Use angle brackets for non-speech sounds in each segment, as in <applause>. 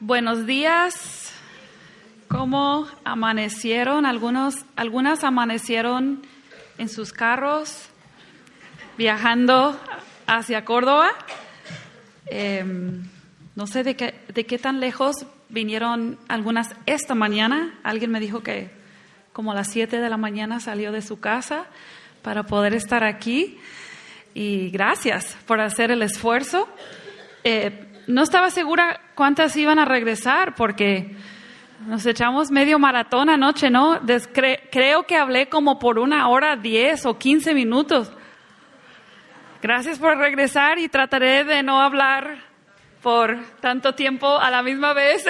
Buenos días. ¿Cómo amanecieron? Algunos, algunas amanecieron en sus carros viajando hacia Córdoba. Em, no sé de qué, de qué tan lejos vinieron algunas esta mañana. Alguien me dijo que como a las 7 de la mañana salió de su casa para poder estar aquí. Y gracias por hacer el esfuerzo. Eh, no estaba segura cuántas iban a regresar porque nos echamos medio maratón anoche, ¿no? creo que hablé como por una hora, diez o quince minutos. Gracias por regresar y trataré de no hablar por tanto tiempo a la misma vez,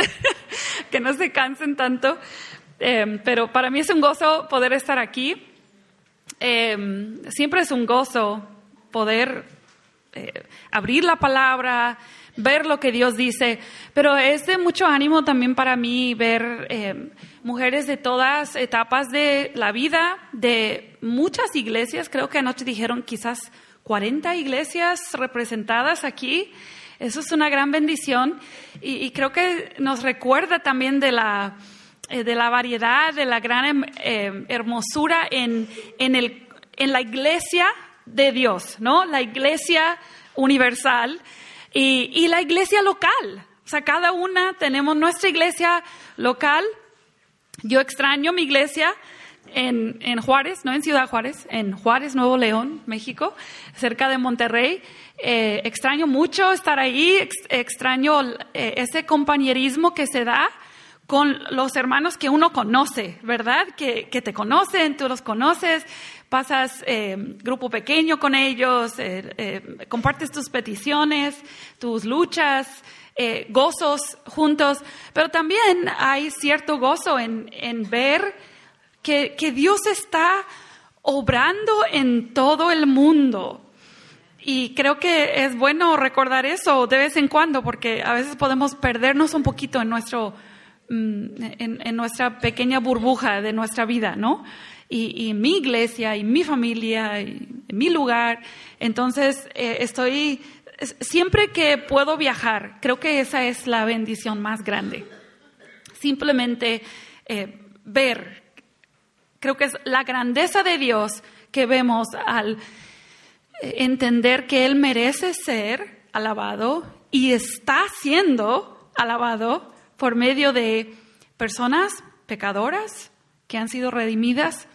<laughs> que no se cansen tanto. Em, pero para mí es un gozo poder estar aquí. Em, siempre es un gozo poder eh, abrir la palabra, ver lo que Dios dice, pero es de mucho ánimo también para mí ver eh, mujeres de todas etapas de la vida, de muchas iglesias, creo que anoche dijeron quizás 40 iglesias representadas aquí. Eso es una gran bendición y, creo que nos recuerda también de la, eh, de la variedad, de la gran em, eh, hermosura en, en, el, en la iglesia de Dios, ¿no? La iglesia universal y, la iglesia local. O sea, cada una tenemos nuestra iglesia local. Yo extraño mi iglesia en, Juárez, no en Ciudad Juárez, en Juárez, Nuevo León, México, cerca de Monterrey. Eh, extraño mucho estar ahí, extraño eh, ese compañerismo que se da con los hermanos que uno conoce, ¿verdad? Que, que te conocen, tú los conoces, pasas eh, grupo pequeño con ellos, eh, eh, compartes tus peticiones, tus luchas, gozos juntos, pero también hay cierto gozo en, ver que, que Dios está obrando en todo el mundo. Y creo que es bueno recordar eso de vez en cuando, porque a veces podemos perdernos un poquito en, nuestro, mm, en, en nuestra pequeña burbuja de nuestra vida, ¿no? Y, mi iglesia y mi familia y mi lugar. Entonces, eh, estoy, siempre que puedo viajar, creo que esa es la bendición más grande. Simplemente eh, ver, creo que es la grandeza de Dios que vemos al eh, entender que Él merece ser alabado y está siendo alabado por medio de personas pecadoras que han sido redimidas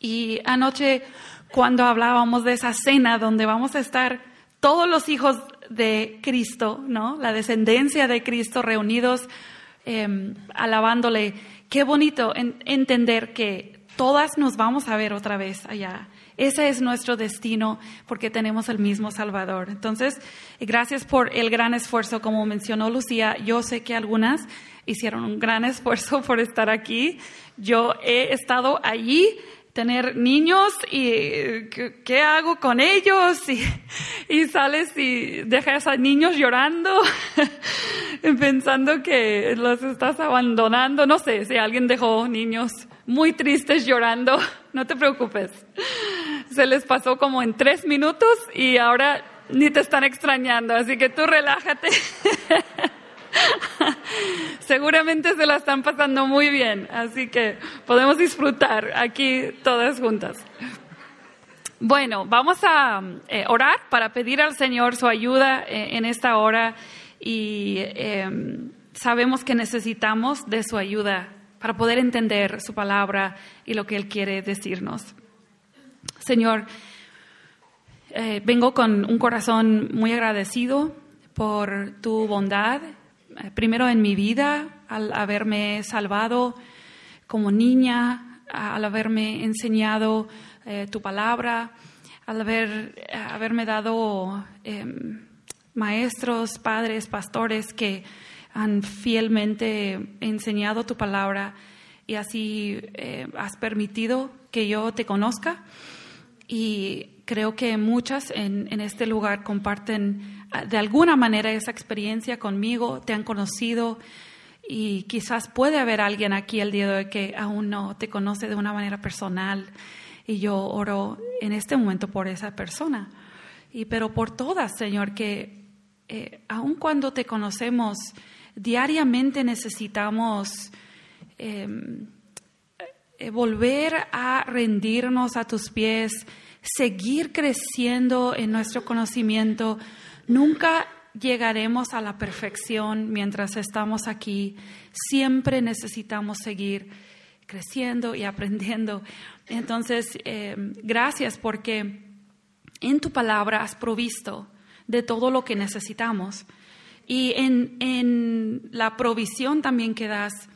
y anoche, cuando hablábamos de esa cena donde vamos a estar todos los hijos de Cristo, ¿no? La descendencia de Cristo reunidos em, alabándole. Qué bonito entender que todas nos vamos a ver otra vez allá. Ese es nuestro destino porque tenemos el mismo Salvador. Entonces, gracias por el gran esfuerzo, como mencionó Lucía. Yo sé que algunas hicieron un gran <laughs> esfuerzo por estar aquí. Yo he estado allí tener niños y ¿qué, hago con ellos? Y, y, sales y dejas a niños llorando, <laughs> pensando que los estás abandonando. No sé si alguien dejó niños muy tristes llorando, <laughs> no te preocupes. Se les pasó como en tres minutos y ahora ni te están extrañando, así que tú relájate. <laughs> <laughs> Seguramente se la están pasando muy bien, así que podemos disfrutar aquí todas juntas. Bueno, vamos a eh, orar para pedir al Señor su ayuda eh, en esta hora y em, sabemos que necesitamos de su ayuda para poder entender su palabra y lo que Él quiere decirnos. Señor, eh, vengo con un corazón muy agradecido por tu bondad primero en mi vida, al haberme salvado como niña, al haberme enseñado eh, tu palabra, al haber, eh, haberme dado em, maestros, padres, pastores que han fielmente enseñado tu palabra y así has permitido que yo te conozca. Y creo que muchas en este lugar comparten de alguna manera esa experiencia conmigo, te han conocido y quizás puede haber alguien aquí el día de hoy que aún no te conoce de una manera personal y yo oro en este momento por esa persona. Y pero por todas, Señor, que eh, aun cuando te conocemos diariamente necesitamos em, eh, volver a rendirnos a tus pies, seguir creciendo en nuestro conocimiento. Nunca llegaremos a la perfección mientras estamos aquí. Siempre necesitamos seguir creciendo y aprendiendo. Entonces, em, gracias porque en tu palabra has provisto de todo lo que necesitamos. Y en, la provisión también que das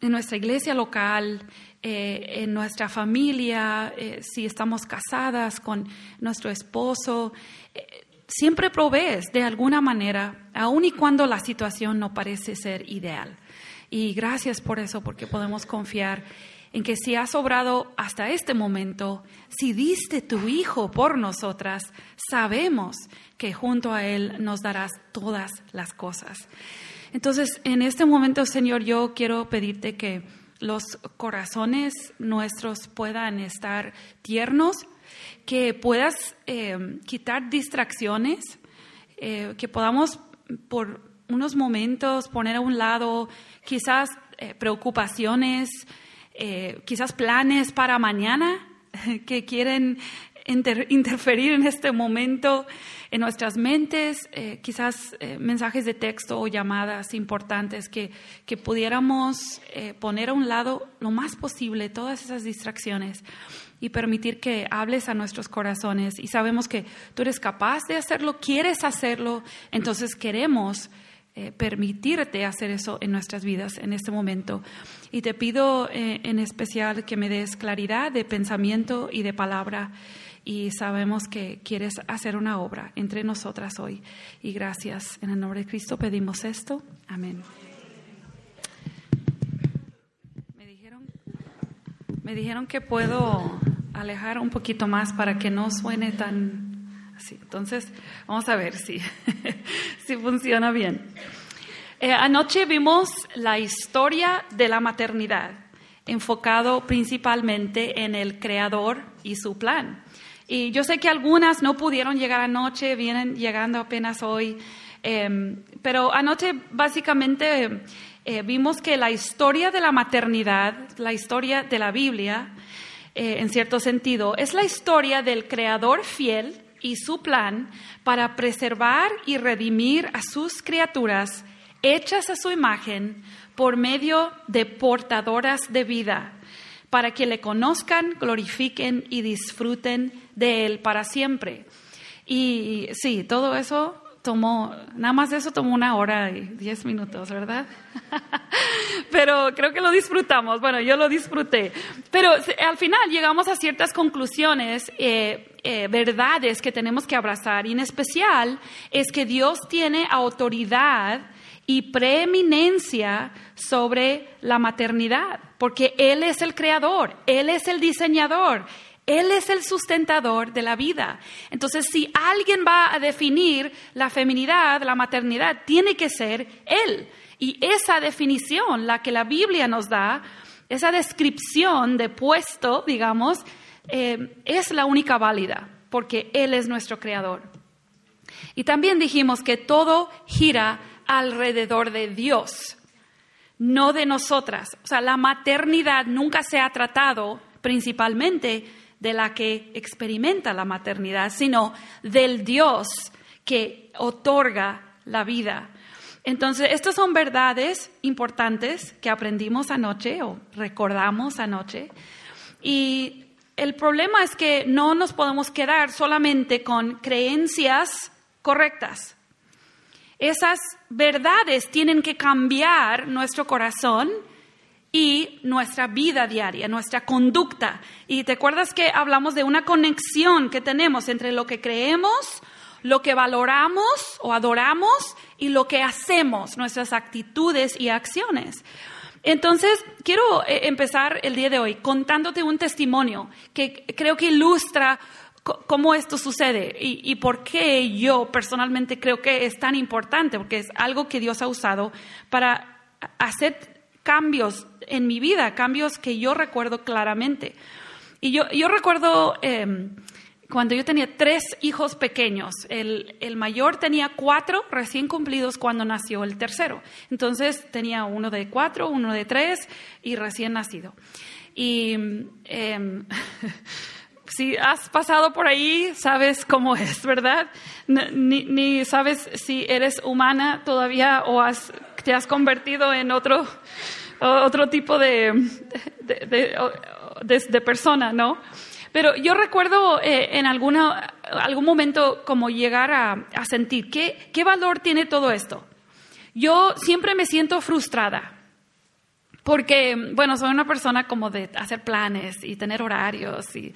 en nuestra iglesia local, eh, en nuestra familia, eh, si estamos casadas con nuestro esposo, eh, siempre provees de alguna manera, aun y cuando la situación no parece ser ideal. Y gracias por eso, porque podemos confiar en que si has obrado hasta este momento, si diste tu Hijo por nosotras, sabemos que junto a Él nos darás todas las cosas. Entonces, en este momento, Señor, yo quiero pedirte que los corazones nuestros puedan estar tiernos, que puedas eh, quitar distracciones, eh, que podamos por unos momentos poner a un lado quizás eh, preocupaciones, quizás planes para mañana <laughs> que quieren interferir en este momento en nuestras mentes, quizás mensajes de texto o llamadas importantes que, que pudiéramos poner a un lado lo más posible todas esas distracciones y permitir que hables a nuestros corazones. Y sabemos que tú eres capaz de hacerlo, quieres hacerlo, entonces queremos eh, permitirte hacer eso en nuestras vidas en este momento. Y te pido eh, en especial que me des claridad de pensamiento y de palabra. Y sabemos que quieres hacer una obra entre nosotras hoy. Y gracias. En el nombre de Cristo pedimos esto. Amén. Me dijeron, me dijeron que puedo alejar un poquito más para que no suene tan entonces, vamos a ver si, <laughs> si funciona bien. Eh, anoche vimos la historia de la maternidad, enfocado principalmente en el creador y su plan. Y yo sé que algunas no pudieron llegar anoche, vienen llegando apenas hoy, em, pero anoche básicamente eh, vimos que la historia de la maternidad, la historia de la Biblia, eh, en cierto sentido, es la historia del creador fiel y su plan para preservar y redimir a sus criaturas hechas a su imagen por medio de portadoras de vida, para que le conozcan, glorifiquen y disfruten de él para siempre. Y sí, todo eso tomó, nada más eso tomó una hora y diez minutos, ¿verdad? <laughs> Pero creo que lo disfrutamos. Bueno, yo lo disfruté. Pero al final llegamos a ciertas conclusiones, eh, eh, verdades que tenemos que abrazar. Y en especial es que Dios tiene autoridad y preeminencia sobre la maternidad, porque Él es el creador, Él es el diseñador, él es el sustentador de la vida. Entonces, si alguien va a definir la feminidad, la maternidad, tiene que ser Él. Y esa definición, la que la Biblia nos da, esa descripción de puesto, digamos, eh, es la única válida, porque Él es nuestro creador. Y también dijimos que todo gira alrededor de Dios, no de nosotras. O sea, la maternidad nunca se ha tratado principalmente de la que experimenta la maternidad, sino del Dios que otorga la vida. Entonces, estas son verdades importantes que aprendimos anoche o recordamos anoche. Y el problema es que no nos podemos quedar solamente con creencias correctas. Esas verdades tienen que cambiar nuestro corazón y nuestra vida diaria, nuestra conducta. Y te acuerdas que hablamos de una conexión que tenemos entre lo que creemos, lo que valoramos o adoramos y lo que hacemos, nuestras actitudes y acciones. Entonces, quiero eh, empezar el día de hoy contándote un testimonio que creo que ilustra cómo esto sucede y, y, por qué yo personalmente creo que es tan importante, porque es algo que Dios ha usado para hacer cambios en mi vida, cambios que yo recuerdo claramente. Y yo, recuerdo em, cuando yo tenía tres hijos pequeños. El, mayor tenía cuatro recién cumplidos cuando nació el tercero. Entonces tenía uno de cuatro, uno de tres y recién nacido. Y eh, <laughs> si has pasado por ahí, sabes cómo es, ¿verdad? Ni sabes si eres humana todavía o has, te has convertido en otro, otro tipo de, de, de, de persona, ¿no? Pero yo recuerdo eh, en alguna, algún momento como llegar a, a sentir, ¿qué, ¿qué valor tiene todo esto? Yo siempre me siento frustrada. Porque, bueno, soy una persona como de hacer planes y tener horarios y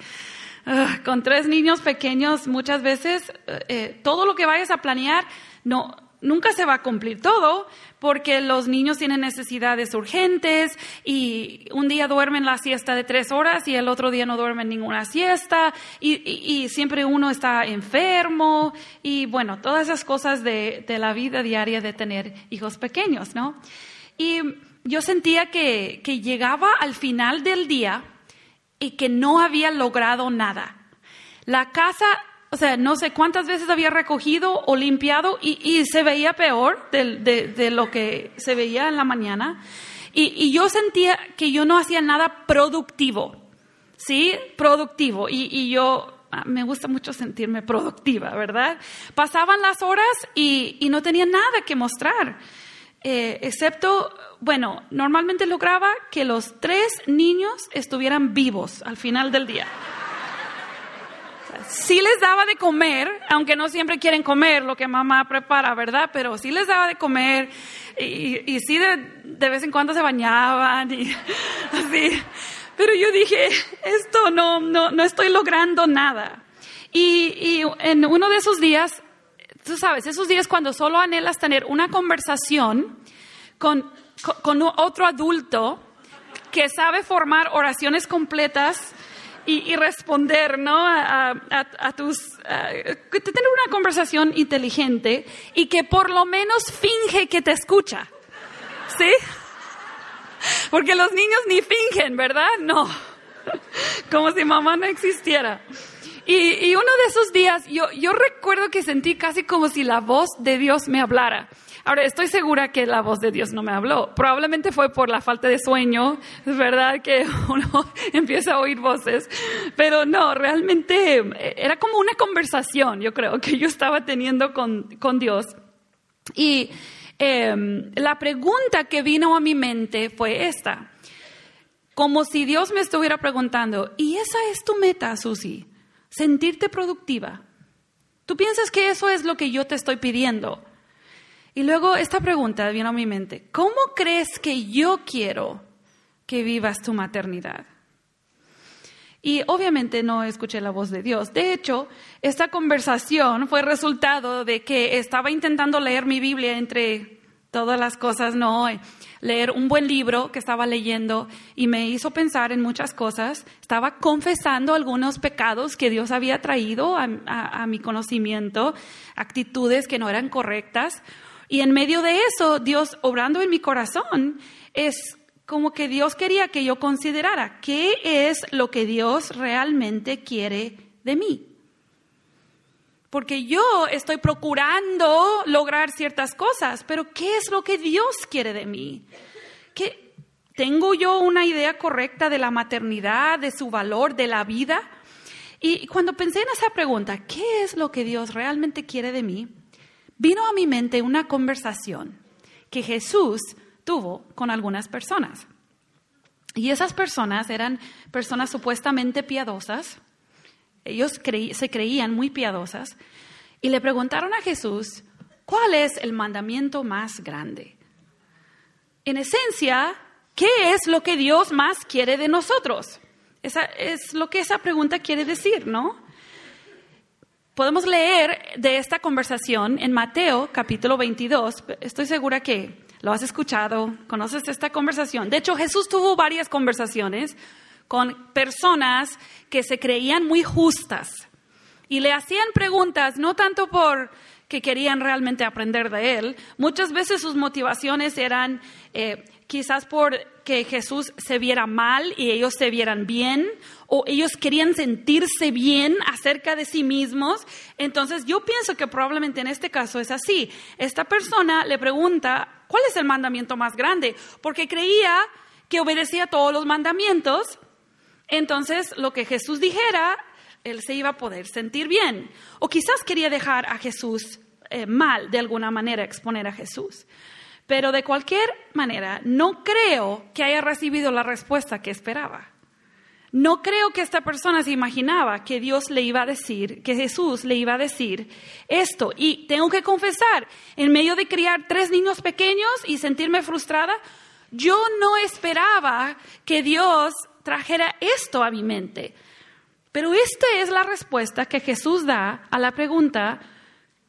uh, con tres niños pequeños muchas veces eh, todo lo que vayas a planear no, nunca se va a cumplir todo porque los niños tienen necesidades urgentes y un día duermen la siesta de tres horas y el otro día no duermen ninguna siesta y, siempre uno está enfermo y bueno, todas esas cosas de, de, la vida diaria de tener hijos pequeños, ¿no? Y yo sentía que, que llegaba al final del día y que no había logrado nada. La casa o sea, no sé cuántas veces había recogido o limpiado y, y se veía peor de, de, de, lo que se veía en la mañana. Y, y, yo sentía que yo no hacía nada productivo, ¿sí? Productivo. Y, y yo ah, me gusta mucho sentirme productiva, ¿verdad? Pasaban las horas y, y no tenía nada que mostrar. Eh, excepto, bueno, normalmente lograba que los tres niños estuvieran vivos al final del día sí les daba de comer, aunque no siempre quieren comer lo que mamá prepara, ¿verdad? Pero sí les daba de comer y, y sí de, vez en cuando se bañaban y <laughs> así. Pero yo dije, esto no, no, no estoy logrando nada. Y, y en uno de esos días, tú sabes, esos días cuando solo anhelas tener una conversación con, con otro adulto que sabe formar oraciones completas, y, responder, ¿no? A, a, a tus, a, tener una conversación inteligente y que por lo menos finge que te escucha, ¿sí? Porque los niños ni fingen, ¿verdad? No, como si mamá no existiera. Y, y uno de esos días, yo, yo recuerdo que sentí casi como si la voz de Dios me hablara. Ahora, estoy segura que la voz de Dios no me habló. Probablemente fue por la falta de sueño, es verdad que <laughs> uno empieza a oír voces, pero no, realmente eh, era como una conversación, yo creo, que yo estaba teniendo con, con Dios. Y eh, la pregunta que vino a mi mente fue esta, como si Dios me estuviera preguntando, ¿y esa es tu meta, Susi? Sentirte productiva. ¿Tú piensas que eso es lo que yo te estoy pidiendo? Y luego esta pregunta vino a mi mente, ¿cómo crees que yo quiero que vivas tu maternidad? Y obviamente no escuché la voz de Dios. De hecho, esta conversación fue resultado de que estaba intentando leer mi Biblia entre todas las cosas, no, leer un buen libro que estaba leyendo y me hizo pensar en muchas cosas. Estaba confesando algunos pecados que Dios había traído a, a, mi conocimiento, actitudes que no eran correctas. Y en medio de eso, Dios obrando en mi corazón, es como que Dios quería que yo considerara qué es lo que Dios realmente quiere de mí. Porque yo estoy procurando lograr ciertas cosas, pero ¿qué es lo que Dios quiere de mí? ¿Qué, ¿Tengo yo una idea correcta de la maternidad, de su valor, de la vida? Y cuando pensé en esa pregunta, ¿qué es lo que Dios realmente quiere de mí? Vino a mi mente una conversación que Jesús tuvo con algunas personas. Y esas personas eran personas supuestamente piadosas, ellos se creían muy piadosas, y le preguntaron a Jesús, ¿cuál es el mandamiento más grande? En esencia, ¿qué es lo que Dios más quiere de nosotros? Es lo que esa pregunta quiere decir, ¿no? Podemos leer de esta conversación en Mateo capítulo 22. Estoy segura que lo has escuchado, conoces esta conversación. De hecho, Jesús tuvo varias conversaciones con personas que se creían muy justas y le hacían preguntas, no tanto por que querían realmente aprender de él. Muchas veces sus motivaciones eran eh, quizás por que Jesús se viera mal y ellos se vieran bien, o ellos querían sentirse bien acerca de sí mismos. Entonces yo pienso que probablemente en este caso es así. Esta persona le pregunta, ¿cuál es el mandamiento más grande? Porque creía que obedecía todos los mandamientos. Entonces lo que Jesús dijera él se iba a poder sentir bien. O quizás quería dejar a Jesús eh, mal, de alguna manera, exponer a Jesús. Pero de cualquier manera, no creo que haya recibido la respuesta que esperaba. No creo que esta persona se imaginaba que Dios le iba a decir, que Jesús le iba a decir esto. Y tengo que confesar, en medio de criar tres niños pequeños y sentirme frustrada, yo no esperaba que Dios trajera esto a mi mente. Pero esta es la respuesta que Jesús da a la pregunta,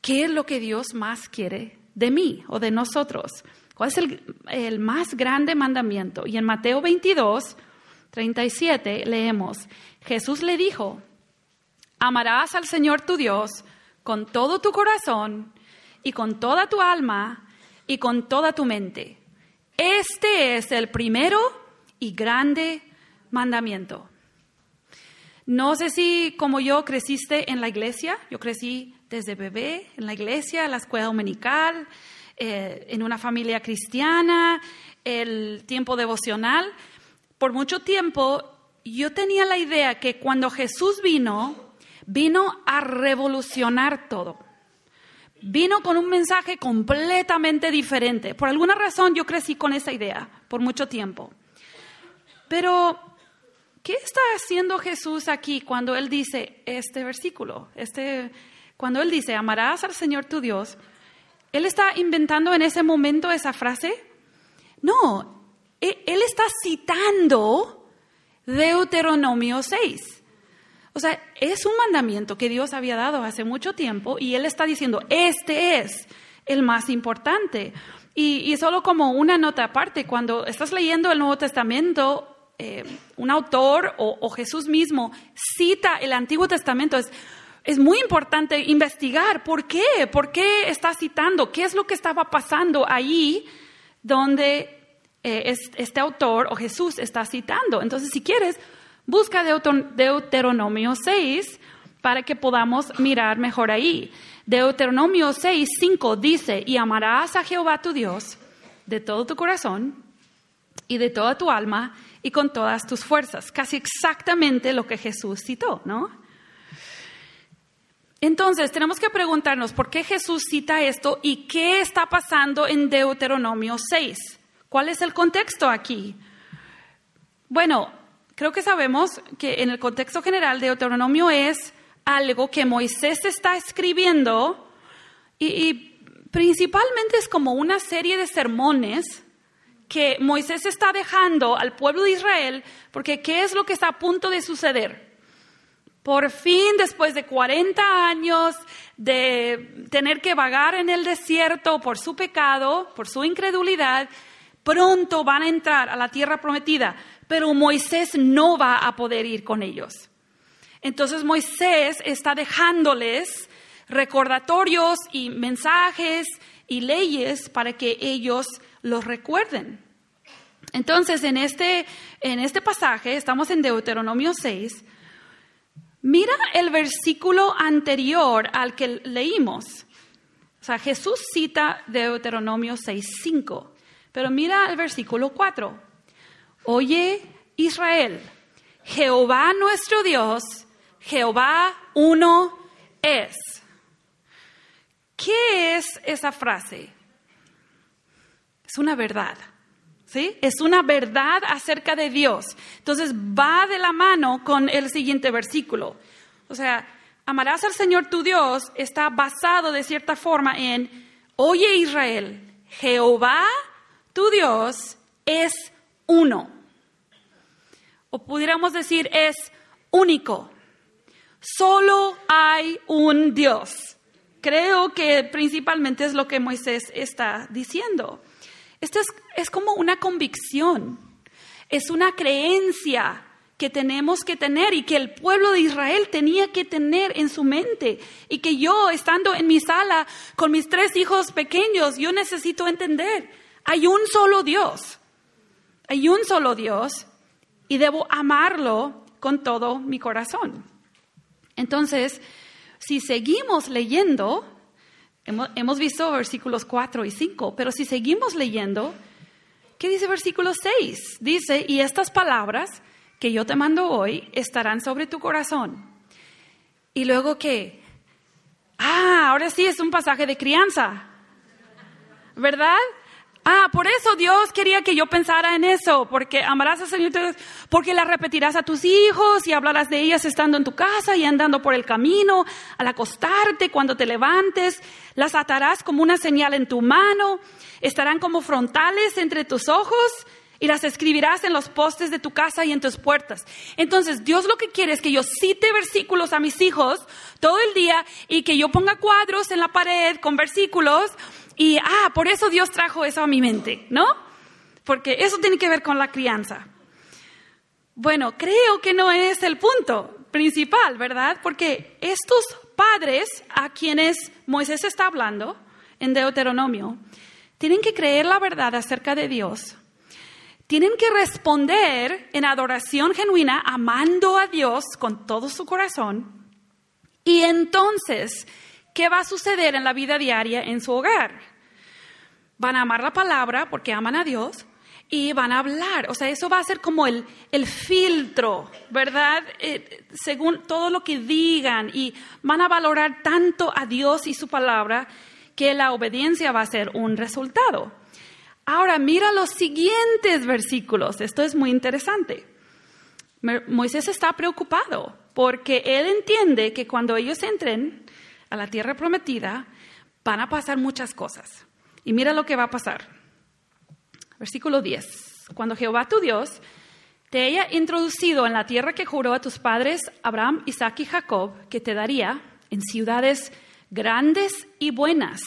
¿qué es lo que Dios más quiere de mí o de nosotros? ¿Cuál es el, más grande mandamiento? Y en Mateo 22, 37 leemos, Jesús le dijo, amarás al Señor tu Dios con todo tu corazón y con toda tu alma y con toda tu mente. Este es el primero y grande mandamiento. No sé si como yo creciste en la iglesia, yo crecí desde bebé en la iglesia, en la escuela dominical, eh, en una familia cristiana, el tiempo devocional. Por mucho tiempo yo tenía la idea que cuando Jesús vino, vino a revolucionar todo. Vino con un mensaje completamente diferente. Por alguna razón yo crecí con esa idea por mucho tiempo. Pero ¿Qué está haciendo Jesús aquí cuando Él dice este versículo? Este, cuando Él dice, amarás al Señor tu Dios, ¿Él está inventando en ese momento esa frase? No, Él está citando Deuteronomio 6. O sea, es un mandamiento que Dios había dado hace mucho tiempo y Él está diciendo, este es el más importante. Y, y solo como una nota aparte, cuando estás leyendo el Nuevo Testamento, eh, un autor o, Jesús mismo cita el Antiguo Testamento, es, es muy importante investigar por qué, por qué está citando, qué es lo que estaba pasando ahí donde eh, este autor o Jesús está citando. Entonces, si quieres, busca Deuteronomio 6 para que podamos mirar mejor ahí. Deuteronomio 6, 5 dice, y amarás a Jehová tu Dios de todo tu corazón y de toda tu alma y con todas tus fuerzas. Casi exactamente lo que Jesús citó, ¿no? Entonces, tenemos que preguntarnos por qué Jesús cita esto y qué está pasando en Deuteronomio 6. ¿Cuál es el contexto aquí? Bueno, creo que sabemos que en el contexto general Deuteronomio es algo que Moisés está escribiendo y, y principalmente es como una serie de sermones que Moisés está dejando al pueblo de Israel, porque ¿qué es lo que está a punto de suceder? Por fin, después de 40 años de tener que vagar en el desierto por su pecado, por su incredulidad, pronto van a entrar a la tierra prometida, pero Moisés no va a poder ir con ellos. Entonces Moisés está dejándoles recordatorios y mensajes y leyes para que ellos los recuerden. Entonces, en este, en este pasaje, estamos en Deuteronomio 6, mira el versículo anterior al que leímos. O sea, Jesús cita Deuteronomio 6, 5, pero mira el versículo 4. Oye, Israel, Jehová nuestro Dios, Jehová uno es. ¿Qué es esa frase? Es una verdad. ¿Sí? Es una verdad acerca de Dios. Entonces va de la mano con el siguiente versículo. O sea, amarás al Señor tu Dios está basado de cierta forma en, oye Israel, Jehová tu Dios es uno. O pudiéramos decir es único. Solo hay un Dios. Creo que principalmente es lo que Moisés está diciendo. Esto es, como una convicción, es una creencia que tenemos que tener y que el pueblo de Israel tenía que tener en su mente y que yo, estando en mi sala con mis tres hijos pequeños, yo necesito entender, hay un solo Dios, hay un solo Dios y debo amarlo con todo mi corazón. Entonces, si seguimos leyendo, hemos, visto versículos 4 y 5, pero si seguimos leyendo, ¿qué dice versículo 6? Dice, y estas palabras que yo te mando hoy estarán sobre tu corazón. Y luego qué? Ah, ahora sí es un pasaje de crianza. ¿Verdad? Ah, por eso Dios quería que yo pensara en eso, porque amarás al Señor, porque las repetirás a tus hijos y hablarás de ellas estando en tu casa y andando por el camino, al acostarte, cuando te levantes, las atarás como una señal en tu mano, estarán como frontales entre tus ojos y las escribirás en los postes de tu casa y en tus puertas. Entonces, Dios lo que quiere es que yo cite versículos a mis hijos todo el día y que yo ponga cuadros en la pared con versículos y, ah, por eso Dios trajo eso a mi mente, ¿no? Porque eso tiene que ver con la crianza. Bueno, creo que no es el punto principal, ¿verdad? Porque estos padres a quienes Moisés está hablando en Deuteronomio, tienen que creer la verdad acerca de Dios tienen que responder en adoración genuina, amando a Dios con todo su corazón. Y entonces, ¿qué va a suceder en la vida diaria en su hogar? Van a amar la palabra porque aman a Dios y van a hablar. O sea, eso va a ser como el, el filtro, ¿verdad? Eh, según todo lo que digan y van a valorar tanto a Dios y su palabra que la obediencia va a ser un resultado. Ahora mira los siguientes versículos. Esto es muy interesante. Moisés está preocupado porque él entiende que cuando ellos entren a la tierra prometida van a pasar muchas cosas. Y mira lo que va a pasar. Versículo 10. Cuando Jehová tu Dios te haya introducido en la tierra que juró a tus padres Abraham, Isaac y Jacob, que te daría en ciudades grandes y buenas,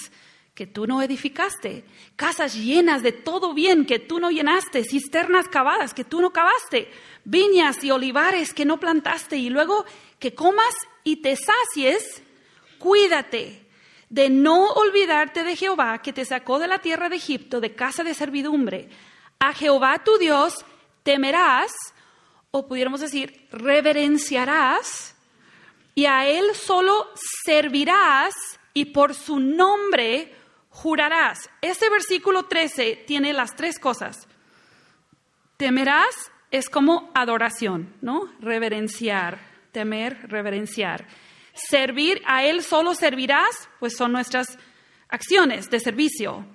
que tú no edificaste, casas llenas de todo bien que tú no llenaste, cisternas cavadas que tú no cavaste, viñas y olivares que no plantaste, y luego que comas y te sacies, cuídate de no olvidarte de Jehová que te sacó de la tierra de Egipto, de casa de servidumbre. A Jehová tu Dios temerás, o pudiéramos decir, reverenciarás, y a Él solo servirás, y por su nombre jurarás. Este versículo 13 tiene las tres cosas. Temerás es como adoración, ¿no? Reverenciar, temer, reverenciar. Servir, a Él solo servirás, pues son nuestras acciones de servicio.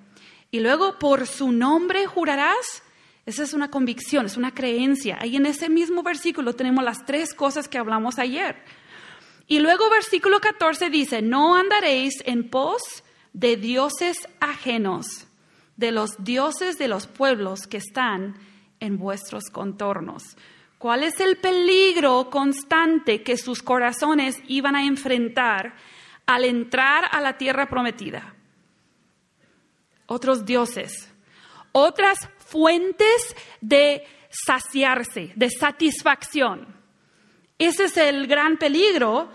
Y luego por su nombre jurarás, esa es una convicción, es una creencia. Ahí en ese mismo versículo tenemos las tres cosas que hablamos ayer. Y luego versículo 14 dice, no andaréis en pos de dioses ajenos, de los dioses de los pueblos que están en vuestros contornos. ¿Cuál es el peligro constante que sus corazones iban a enfrentar al entrar a la tierra prometida? Otros dioses, otras fuentes de saciarse, de satisfacción. Ese es el gran peligro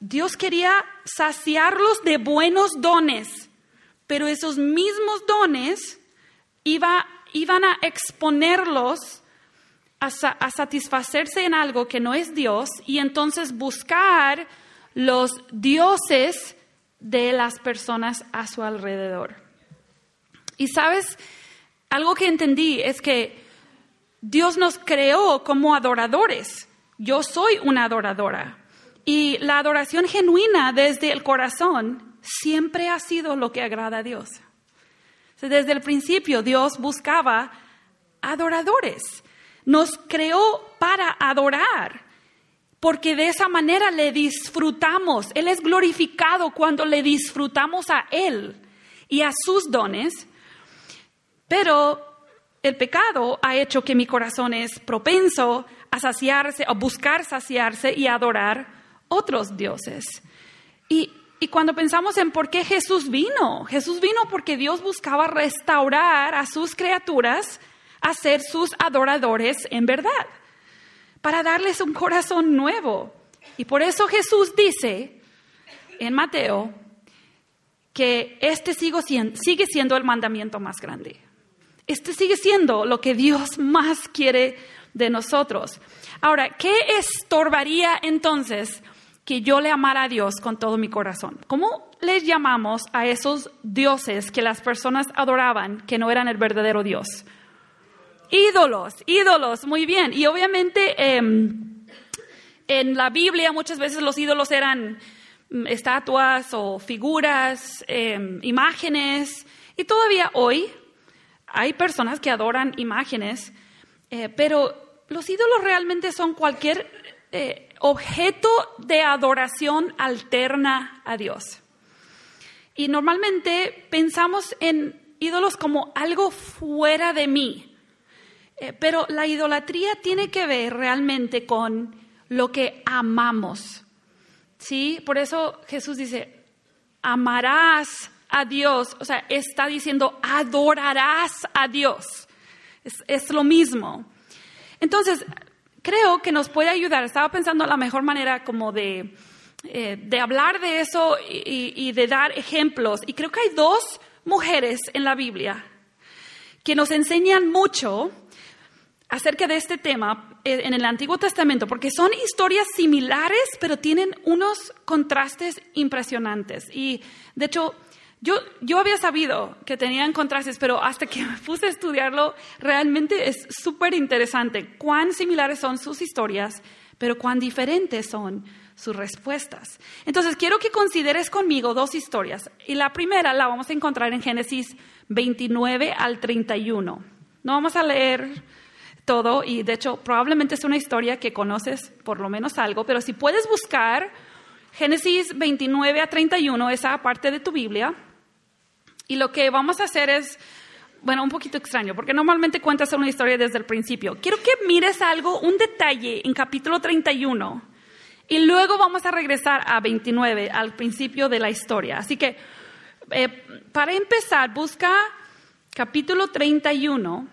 Dios quería saciarlos de buenos dones, pero esos mismos dones iban a exponerlos a, satisfacerse en algo que no es Dios y entonces buscar los dioses de las personas a su alrededor. Y sabes, algo que entendí es que Dios nos creó como adoradores. Yo soy una adoradora. Y la adoración genuina desde el corazón siempre ha sido lo que agrada a Dios. Desde el principio Dios buscaba adoradores. Nos creó para adorar, porque de esa manera le disfrutamos. Él es glorificado cuando le disfrutamos a Él y a sus dones. Pero el pecado ha hecho que mi corazón es propenso a saciarse, a buscar saciarse y adorar otros dioses. Y, cuando pensamos en por qué Jesús vino, Jesús vino porque Dios buscaba restaurar a sus criaturas a ser sus adoradores en verdad. para darles un corazón nuevo. Y por eso Jesús dice en Mateo que este sigue siendo el mandamiento más grande. Este sigue siendo lo que Dios más quiere de nosotros. Ahora, ¿qué estorbaría entonces que yo le amara a Dios con todo mi corazón? ¿Cómo les llamamos a esos dioses que las personas adoraban que no eran el verdadero Dios? Ídolos, ídolos, muy bien. Y obviamente em, en la Biblia muchas veces los ídolos eran mm, estatuas o figuras, em, imágenes. Y todavía hoy hay personas que adoran imágenes, eh, pero los ídolos realmente son cualquier eh, objeto de adoración alterna a Dios. Y normalmente pensamos en ídolos como algo fuera de mí, eh, pero la idolatría tiene que ver realmente con lo que amamos. ¿Sí? Por eso Jesús dice, amarás a Dios, o sea, está diciendo, adorarás a Dios. Es, lo mismo. Entonces, creo que nos puede ayudar. Estaba pensando la mejor manera como de, eh, de hablar de eso y de dar ejemplos. Y creo que hay dos mujeres en la Biblia que nos enseñan mucho acerca de este tema eh, en el Antiguo Testamento, porque son historias similares, pero tienen unos contrastes impresionantes. Y de hecho, yo, yo había sabido que tenían contrastes, pero hasta que me puse a estudiarlo, realmente es súper interesante cuán similares son sus historias, pero cuán diferentes son sus respuestas. Entonces, quiero que consideres conmigo dos historias. Y la primera la vamos a encontrar en Génesis 29 al 31. No vamos a leer todo y de hecho probablemente es una historia que conoces por lo menos algo, pero si puedes buscar Génesis 29 a 31, esa parte de tu Biblia, y lo que vamos a hacer es, bueno, un poquito extraño, porque normalmente cuentas una historia desde el principio. Quiero que mires algo, un detalle en capítulo 31, y luego vamos a regresar a 29, al principio de la historia. Así que, eh, para empezar, busca capítulo 31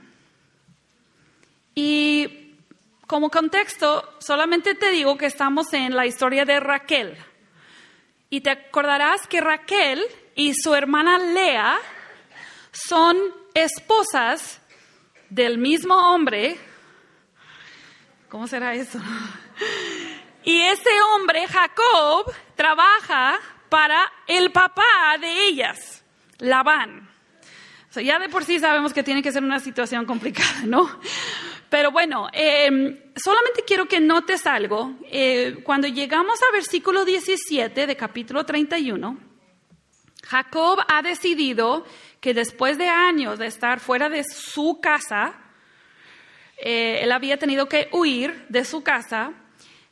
y como contexto, solamente te digo que estamos en la historia de Raquel. Y te acordarás que Raquel y su hermana Lea son esposas del mismo hombre. ¿Cómo será eso? Y ese hombre, Jacob, trabaja para el papá de ellas, Labán. Ya de por sí sabemos que tiene que ser una situación complicada, ¿no? Pero bueno, em, solamente quiero que notes algo. Eh, cuando llegamos a versículo 17 de capítulo 31, Jacob ha decidido que después de años de estar fuera de su casa, eh, él había tenido que huir de su casa.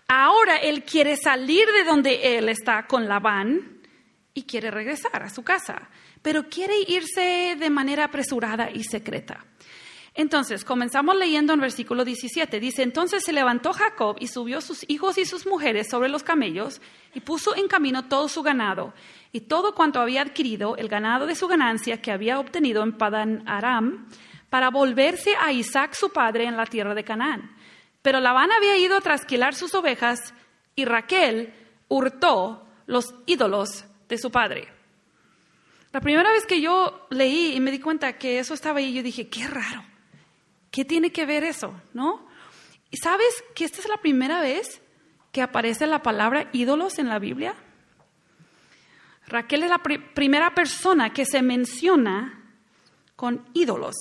Ahora él quiere salir de donde él está con Labán y quiere regresar a su casa, pero quiere irse de manera apresurada y secreta. Entonces, comenzamos leyendo en versículo 17. Dice, entonces se levantó Jacob y subió sus hijos y sus mujeres sobre los camellos y puso en camino todo su ganado y todo cuanto había adquirido, el ganado de su ganancia que había obtenido en Padan Aram, para volverse a Isaac su padre en la tierra de Canaán. Pero Labán había ido a trasquilar sus ovejas y Raquel hurtó los ídolos de su padre. La primera vez que yo leí y me di cuenta que eso estaba ahí, yo dije, qué raro. ¿Qué tiene que ver eso? ¿No? ¿Y sabes que esta es la primera vez que aparece la palabra ídolos en la Biblia? Raquel es la primera persona que se menciona con ídolos.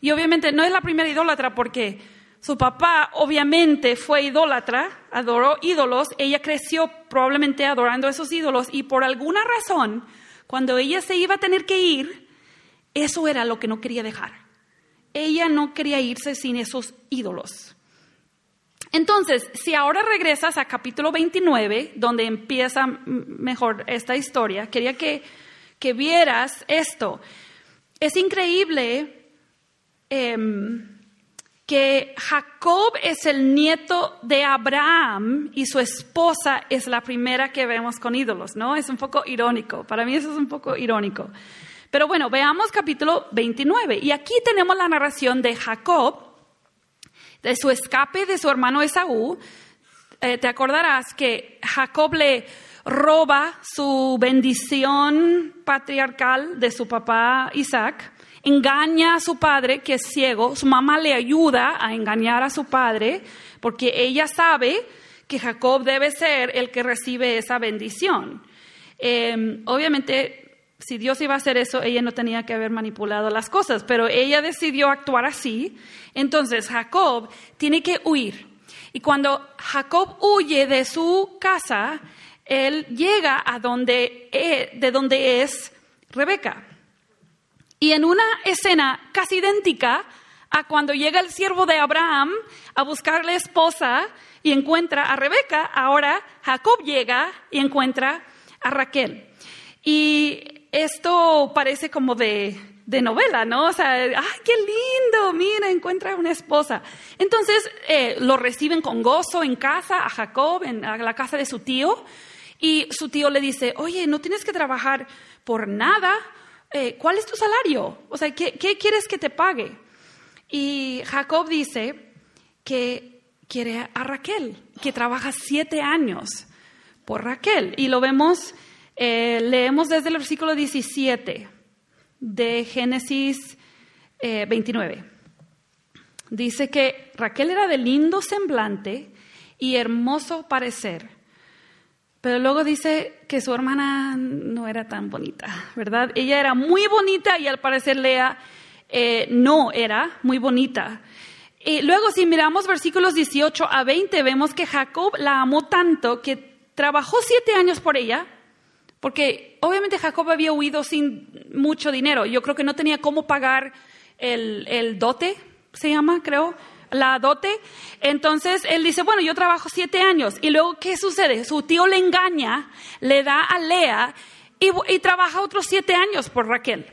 Y obviamente no es la primera idólatra porque su papá obviamente fue idólatra, adoró ídolos, ella creció probablemente adorando esos ídolos y por alguna razón, cuando ella se iba a tener que ir, eso era lo que no quería dejar ella no quería irse sin esos ídolos. Entonces, si ahora regresas a capítulo 29, donde empieza mejor esta historia, quería que, que vieras esto. Es increíble em, que Jacob es el nieto de Abraham y su esposa es la primera que vemos con ídolos, ¿no? Es un poco irónico. Para mí eso es un poco irónico. Pero bueno, veamos capítulo 29. Y aquí tenemos la narración de Jacob de su escape de su hermano Esaú, eh, te acordarás que Jacob le roba su bendición patriarcal de su papá Isaac, engaña a su padre que es ciego, su mamá le ayuda a engañar a su padre porque ella sabe que Jacob debe ser el que recibe esa bendición. Em, obviamente si Dios iba a hacer eso, ella no tenía que haber manipulado las cosas, pero ella decidió actuar así. Entonces Jacob tiene que huir. Y cuando Jacob huye de su casa, él llega a donde, e, de donde es Rebeca. Y en una escena casi idéntica a cuando llega el siervo de Abraham a buscarle esposa y encuentra a Rebeca, ahora Jacob llega y encuentra a Raquel. Y esto parece como de, novela, ¿no? O sea, ¡ay, qué lindo! Mira, encuentra una esposa. Entonces eh, lo reciben con gozo en casa, a Jacob, en la casa de su tío, y su tío le dice, oye, no tienes que trabajar por nada, eh, ¿cuál es tu salario? O sea, ¿qué, ¿qué quieres que te pague? Y Jacob dice que quiere a Raquel, que trabaja siete años por Raquel. Y lo vemos eh, leemos desde el versículo 17 de Génesis 29. Eh, Dice que Raquel era de lindo semblante y hermoso parecer, pero luego dice que su hermana no era tan bonita, ¿verdad? Ella era muy bonita y al parecer Lea eh, no era muy bonita. Y luego si miramos versículos 18 a 20, vemos que Jacob la amó tanto que trabajó siete años por ella porque obviamente Jacob había huido sin mucho dinero. Yo creo que no tenía cómo pagar el, dote, se llama, creo, la dote. Entonces él dice, bueno, yo trabajo siete años. Y luego, ¿qué sucede? Su tío le engaña, le da a Lea y, y trabaja otros siete años por Raquel.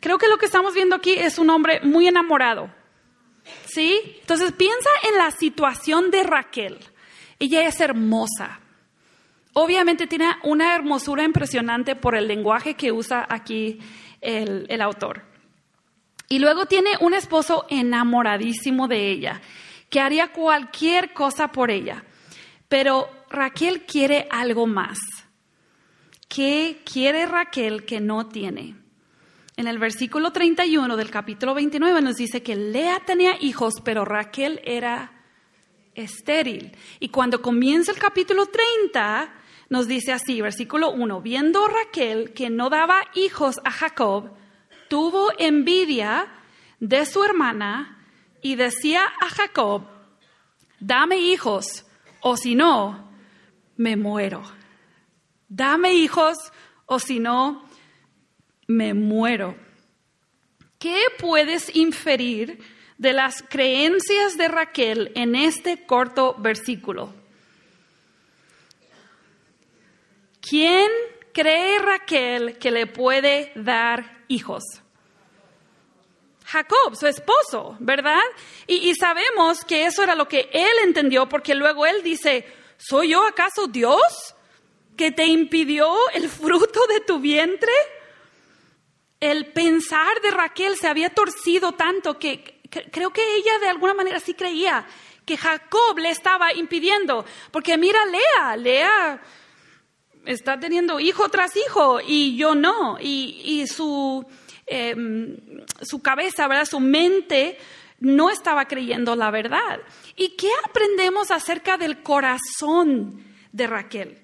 Creo que lo que estamos viendo aquí es un hombre muy enamorado. ¿Sí? Entonces piensa en la situación de Raquel. Ella es hermosa, Obviamente tiene una hermosura impresionante por el lenguaje que usa aquí el, autor. Y luego tiene un esposo enamoradísimo de ella, que haría cualquier cosa por ella. Pero Raquel quiere algo más. ¿Qué quiere Raquel que no tiene? En el versículo 31 del capítulo 29 nos dice que Lea tenía hijos, pero Raquel era estéril. Y cuando comienza el capítulo 30, nos dice así, versículo 1, viendo Raquel que no daba hijos a Jacob, tuvo envidia de su hermana y decía a Jacob, dame hijos, o si no, me muero. Dame hijos, o si no, me muero. ¿Qué puedes inferir de las creencias de Raquel en este corto versículo? ¿Quién cree Raquel que le puede dar hijos? Jacob, su esposo, ¿verdad? Y, sabemos que eso era lo que él entendió, porque luego él dice, ¿soy yo acaso Dios que te impidió el fruto de tu vientre? El pensar de Raquel se había torcido tanto que creo que ella de alguna manera sí creía que Jacob le estaba impidiendo, porque mira, Lea, Lea está teniendo hijo tras hijo y yo no. Y, su, em, su cabeza, ¿verdad? Su mente no estaba creyendo la verdad. ¿Y qué aprendemos acerca del corazón de Raquel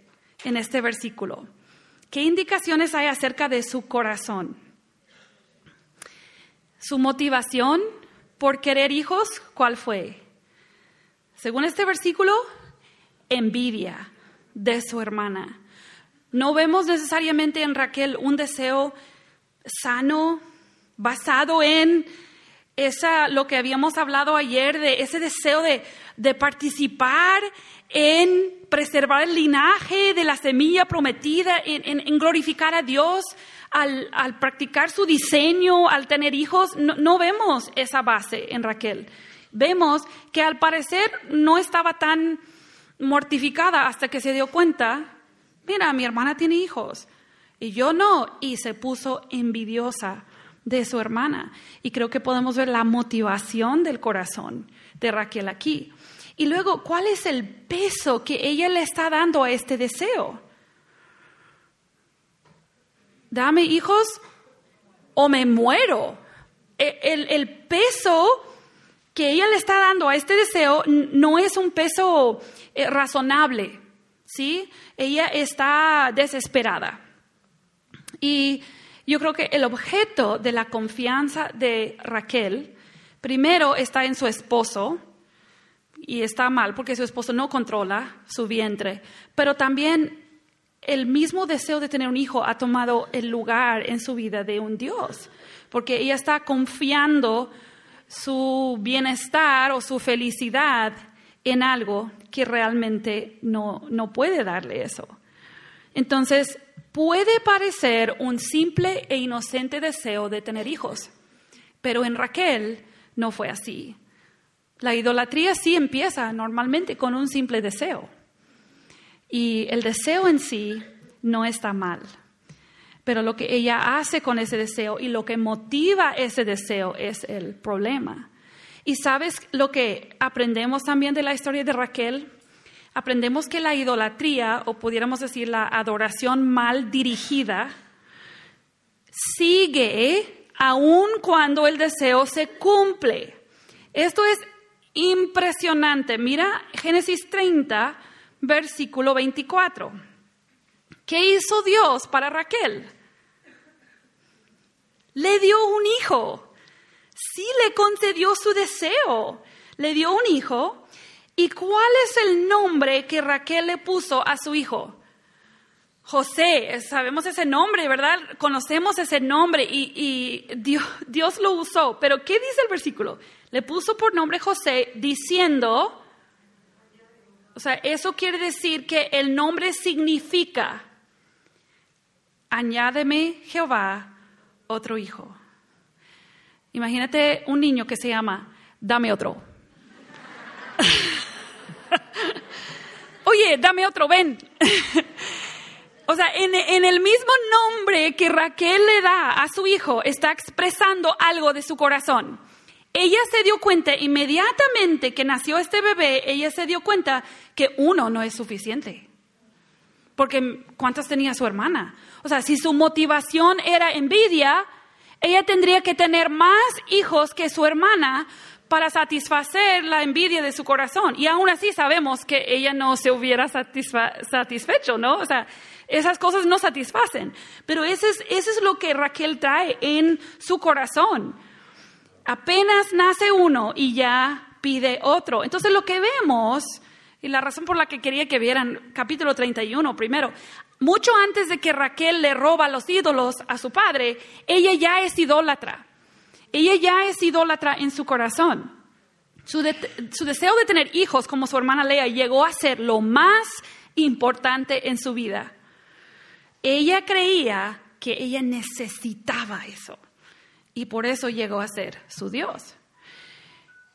en este versículo? ¿Qué indicaciones hay acerca de su corazón? Su motivación por querer hijos, ¿cuál fue? Según este versículo, envidia de su hermana. No vemos necesariamente en Raquel un deseo sano, basado en esa, lo que habíamos hablado ayer, de ese deseo de, participar en preservar el linaje de la semilla prometida, en, glorificar a Dios, al, practicar su diseño, al tener hijos. no vemos esa base en Raquel. Vemos que al parecer no estaba tan mortificada hasta que se dio cuenta mira, mi hermana tiene hijos y yo no, y se puso envidiosa de su hermana. Y creo que podemos ver la motivación del corazón de Raquel aquí. Y luego, ¿cuál es el peso que ella le está dando a este deseo? Dame hijos o me muero. E, el, peso que ella le está dando a este deseo no es un peso eh, razonable, ¿sí? Ella está desesperada. Y yo creo que el objeto de la confianza de Raquel, primero está en su esposo, y está mal porque su esposo no controla su vientre, pero también el mismo deseo de tener un hijo ha tomado el lugar en su vida de un Dios, porque ella está confiando su bienestar o su felicidad en algo que realmente no, no puede darle eso. Entonces, puede parecer un simple e inocente deseo de tener hijos, pero en Raquel no fue así. La idolatría sí empieza normalmente con un simple deseo. Y el deseo en sí no está mal. Pero lo que ella hace con ese deseo y lo que motiva ese deseo es el problema. Y sabes lo que aprendemos también de la historia de Raquel? Aprendemos que la idolatría, o pudiéramos decir la adoración mal dirigida, sigue aun cuando el deseo se cumple. Esto es impresionante. Mira Génesis 30, versículo 24. ¿Qué hizo Dios para Raquel? Le dio un hijo. Sí le concedió su deseo. Le dio un hijo. ¿Y cuál es el nombre que Raquel le puso a su hijo? José, sabemos ese nombre, ¿verdad? Conocemos ese nombre y, Dios, Dios, lo usó. Pero ¿qué dice el versículo? Le puso por nombre José diciendo, o sea, eso quiere decir que el nombre significa, añádeme Jehová otro hijo. Imagínate un niño que se llama, dame otro. <laughs> Oye, dame otro, ven. <laughs> O sea, en, el mismo nombre que Raquel le da a su hijo, está expresando algo de su corazón. Ella se dio cuenta inmediatamente que nació este bebé, ella se dio cuenta que uno no es suficiente. Porque ¿cuántos tenía su hermana? O sea, si su motivación era envidia, ella tendría que tener más hijos que su hermana para satisfacer la envidia de su corazón. Y aún así sabemos que ella no se hubiera satisfecho, ¿no? O sea, esas cosas no satisfacen. Pero eso es, eso es lo que Raquel trae en su corazón. Apenas nace uno y ya pide otro. Entonces lo que vemos, y la razón por la que quería que vieran capítulo 31 primero, mucho antes de que Raquel le roba los ídolos a su padre, ella ya es idólatra. Ella ya es idólatra en su corazón. Su, su, deseo de tener hijos como su hermana Lea llegó a ser lo más importante en su vida. Ella creía que ella necesitaba eso y por eso llegó a ser su Dios.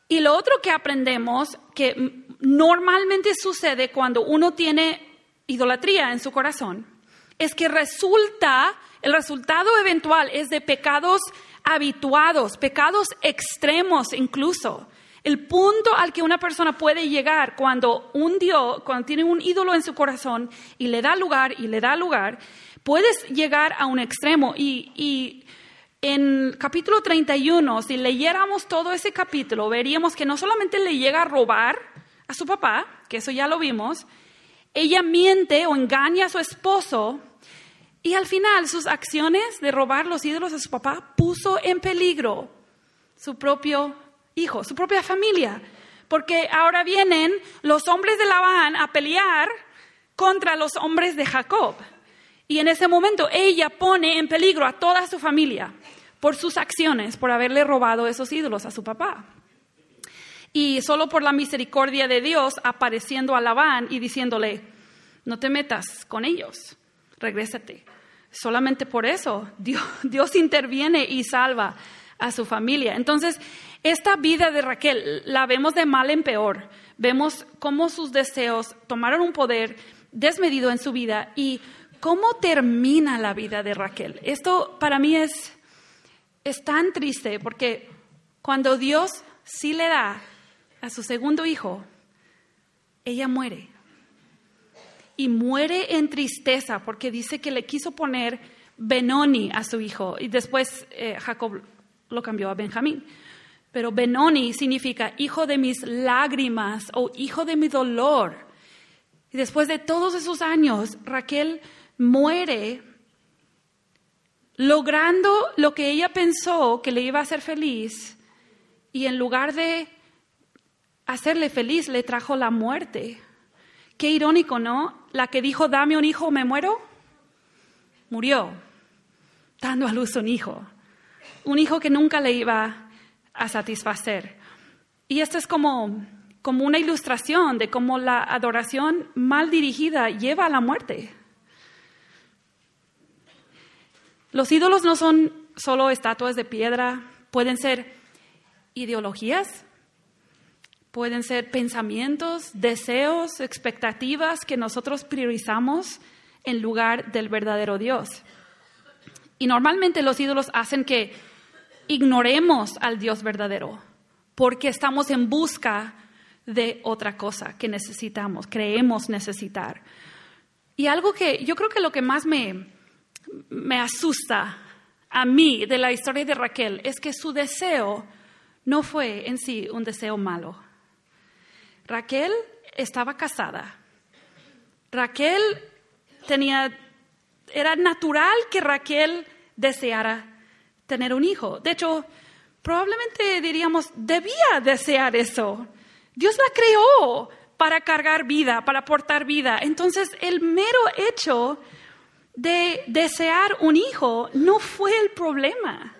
Y lo otro que aprendemos que normalmente sucede cuando uno tiene idolatría en su corazón es que resulta, el resultado eventual es de pecados habituados, pecados extremos incluso. El punto al que una persona puede llegar cuando un Dios, cuando tiene un ídolo en su corazón y le da lugar y le da lugar, puedes llegar a un extremo. Y, y en capítulo 31, si leyéramos todo ese capítulo, veríamos que no solamente le llega a robar a su papá, que eso ya lo vimos, ella miente o engaña a su esposo y al final sus acciones de robar los ídolos a su papá puso en peligro su propio hijo, su propia familia. Porque ahora vienen los hombres de Labán a pelear contra los hombres de Jacob. Y en ese momento ella pone en peligro a toda su familia por sus acciones, por haberle robado esos ídolos a su papá. Y solo por la misericordia de Dios apareciendo a Labán y diciéndole, no te metas con ellos, regrésate. Solamente por eso Dios, <laughs> Dios interviene y salva a su familia. Entonces, esta vida de Raquel la vemos de mal en peor. Vemos cómo sus deseos tomaron un poder desmedido en su vida y cómo termina la vida de Raquel. Esto para mí es es tan triste porque cuando Dios sí le da a su segundo hijo, ella muere. Y muere en tristeza porque dice que le quiso poner Benoni a su hijo y después eh, Jacob lo cambió a Benjamín. Pero Benoni significa hijo de mis lágrimas o hijo de mi dolor. Y después de todos esos años, Raquel muere logrando lo que ella pensó que le iba a hacer feliz y en lugar de hacerle feliz le trajo la muerte. Qué irónico, ¿no? La que dijo, dame un hijo, me muero, murió dando a luz un hijo, un hijo que nunca le iba a satisfacer. Y esto es como, como una ilustración de cómo la adoración mal dirigida lleva a la muerte. Los ídolos no son solo estatuas de piedra, pueden ser ideologías, pueden ser pensamientos, deseos, expectativas que nosotros priorizamos en lugar del verdadero Dios. Y normalmente los ídolos hacen que ignoremos al Dios verdadero porque estamos en busca de otra cosa que necesitamos, creemos necesitar. Y algo que yo creo que lo que más me, me asusta a mí de la historia de Raquel es que su deseo no fue en sí un deseo malo. Raquel estaba casada. Raquel tenía, era natural que Raquel deseara tener un hijo. De hecho, probablemente diríamos, debía desear eso. Dios la creó para cargar vida, para aportar vida. Entonces, el mero hecho de desear un hijo no fue el problema.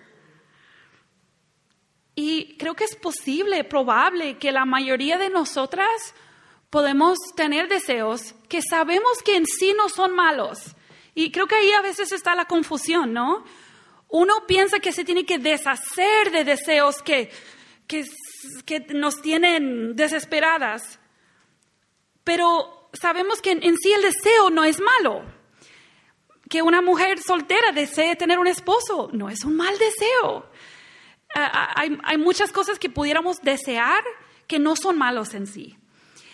Y creo que es posible, probable, que la mayoría de nosotras podemos tener deseos que sabemos que en sí no son malos. Y creo que ahí a veces está la confusión, ¿no? Uno piensa que se tiene que deshacer de deseos que, que, nos tienen desesperadas, pero sabemos que en sí el deseo no es malo que una mujer soltera desee tener un esposo. No es un mal deseo. Hay, muchas cosas que pudiéramos desear que no son malos en sí.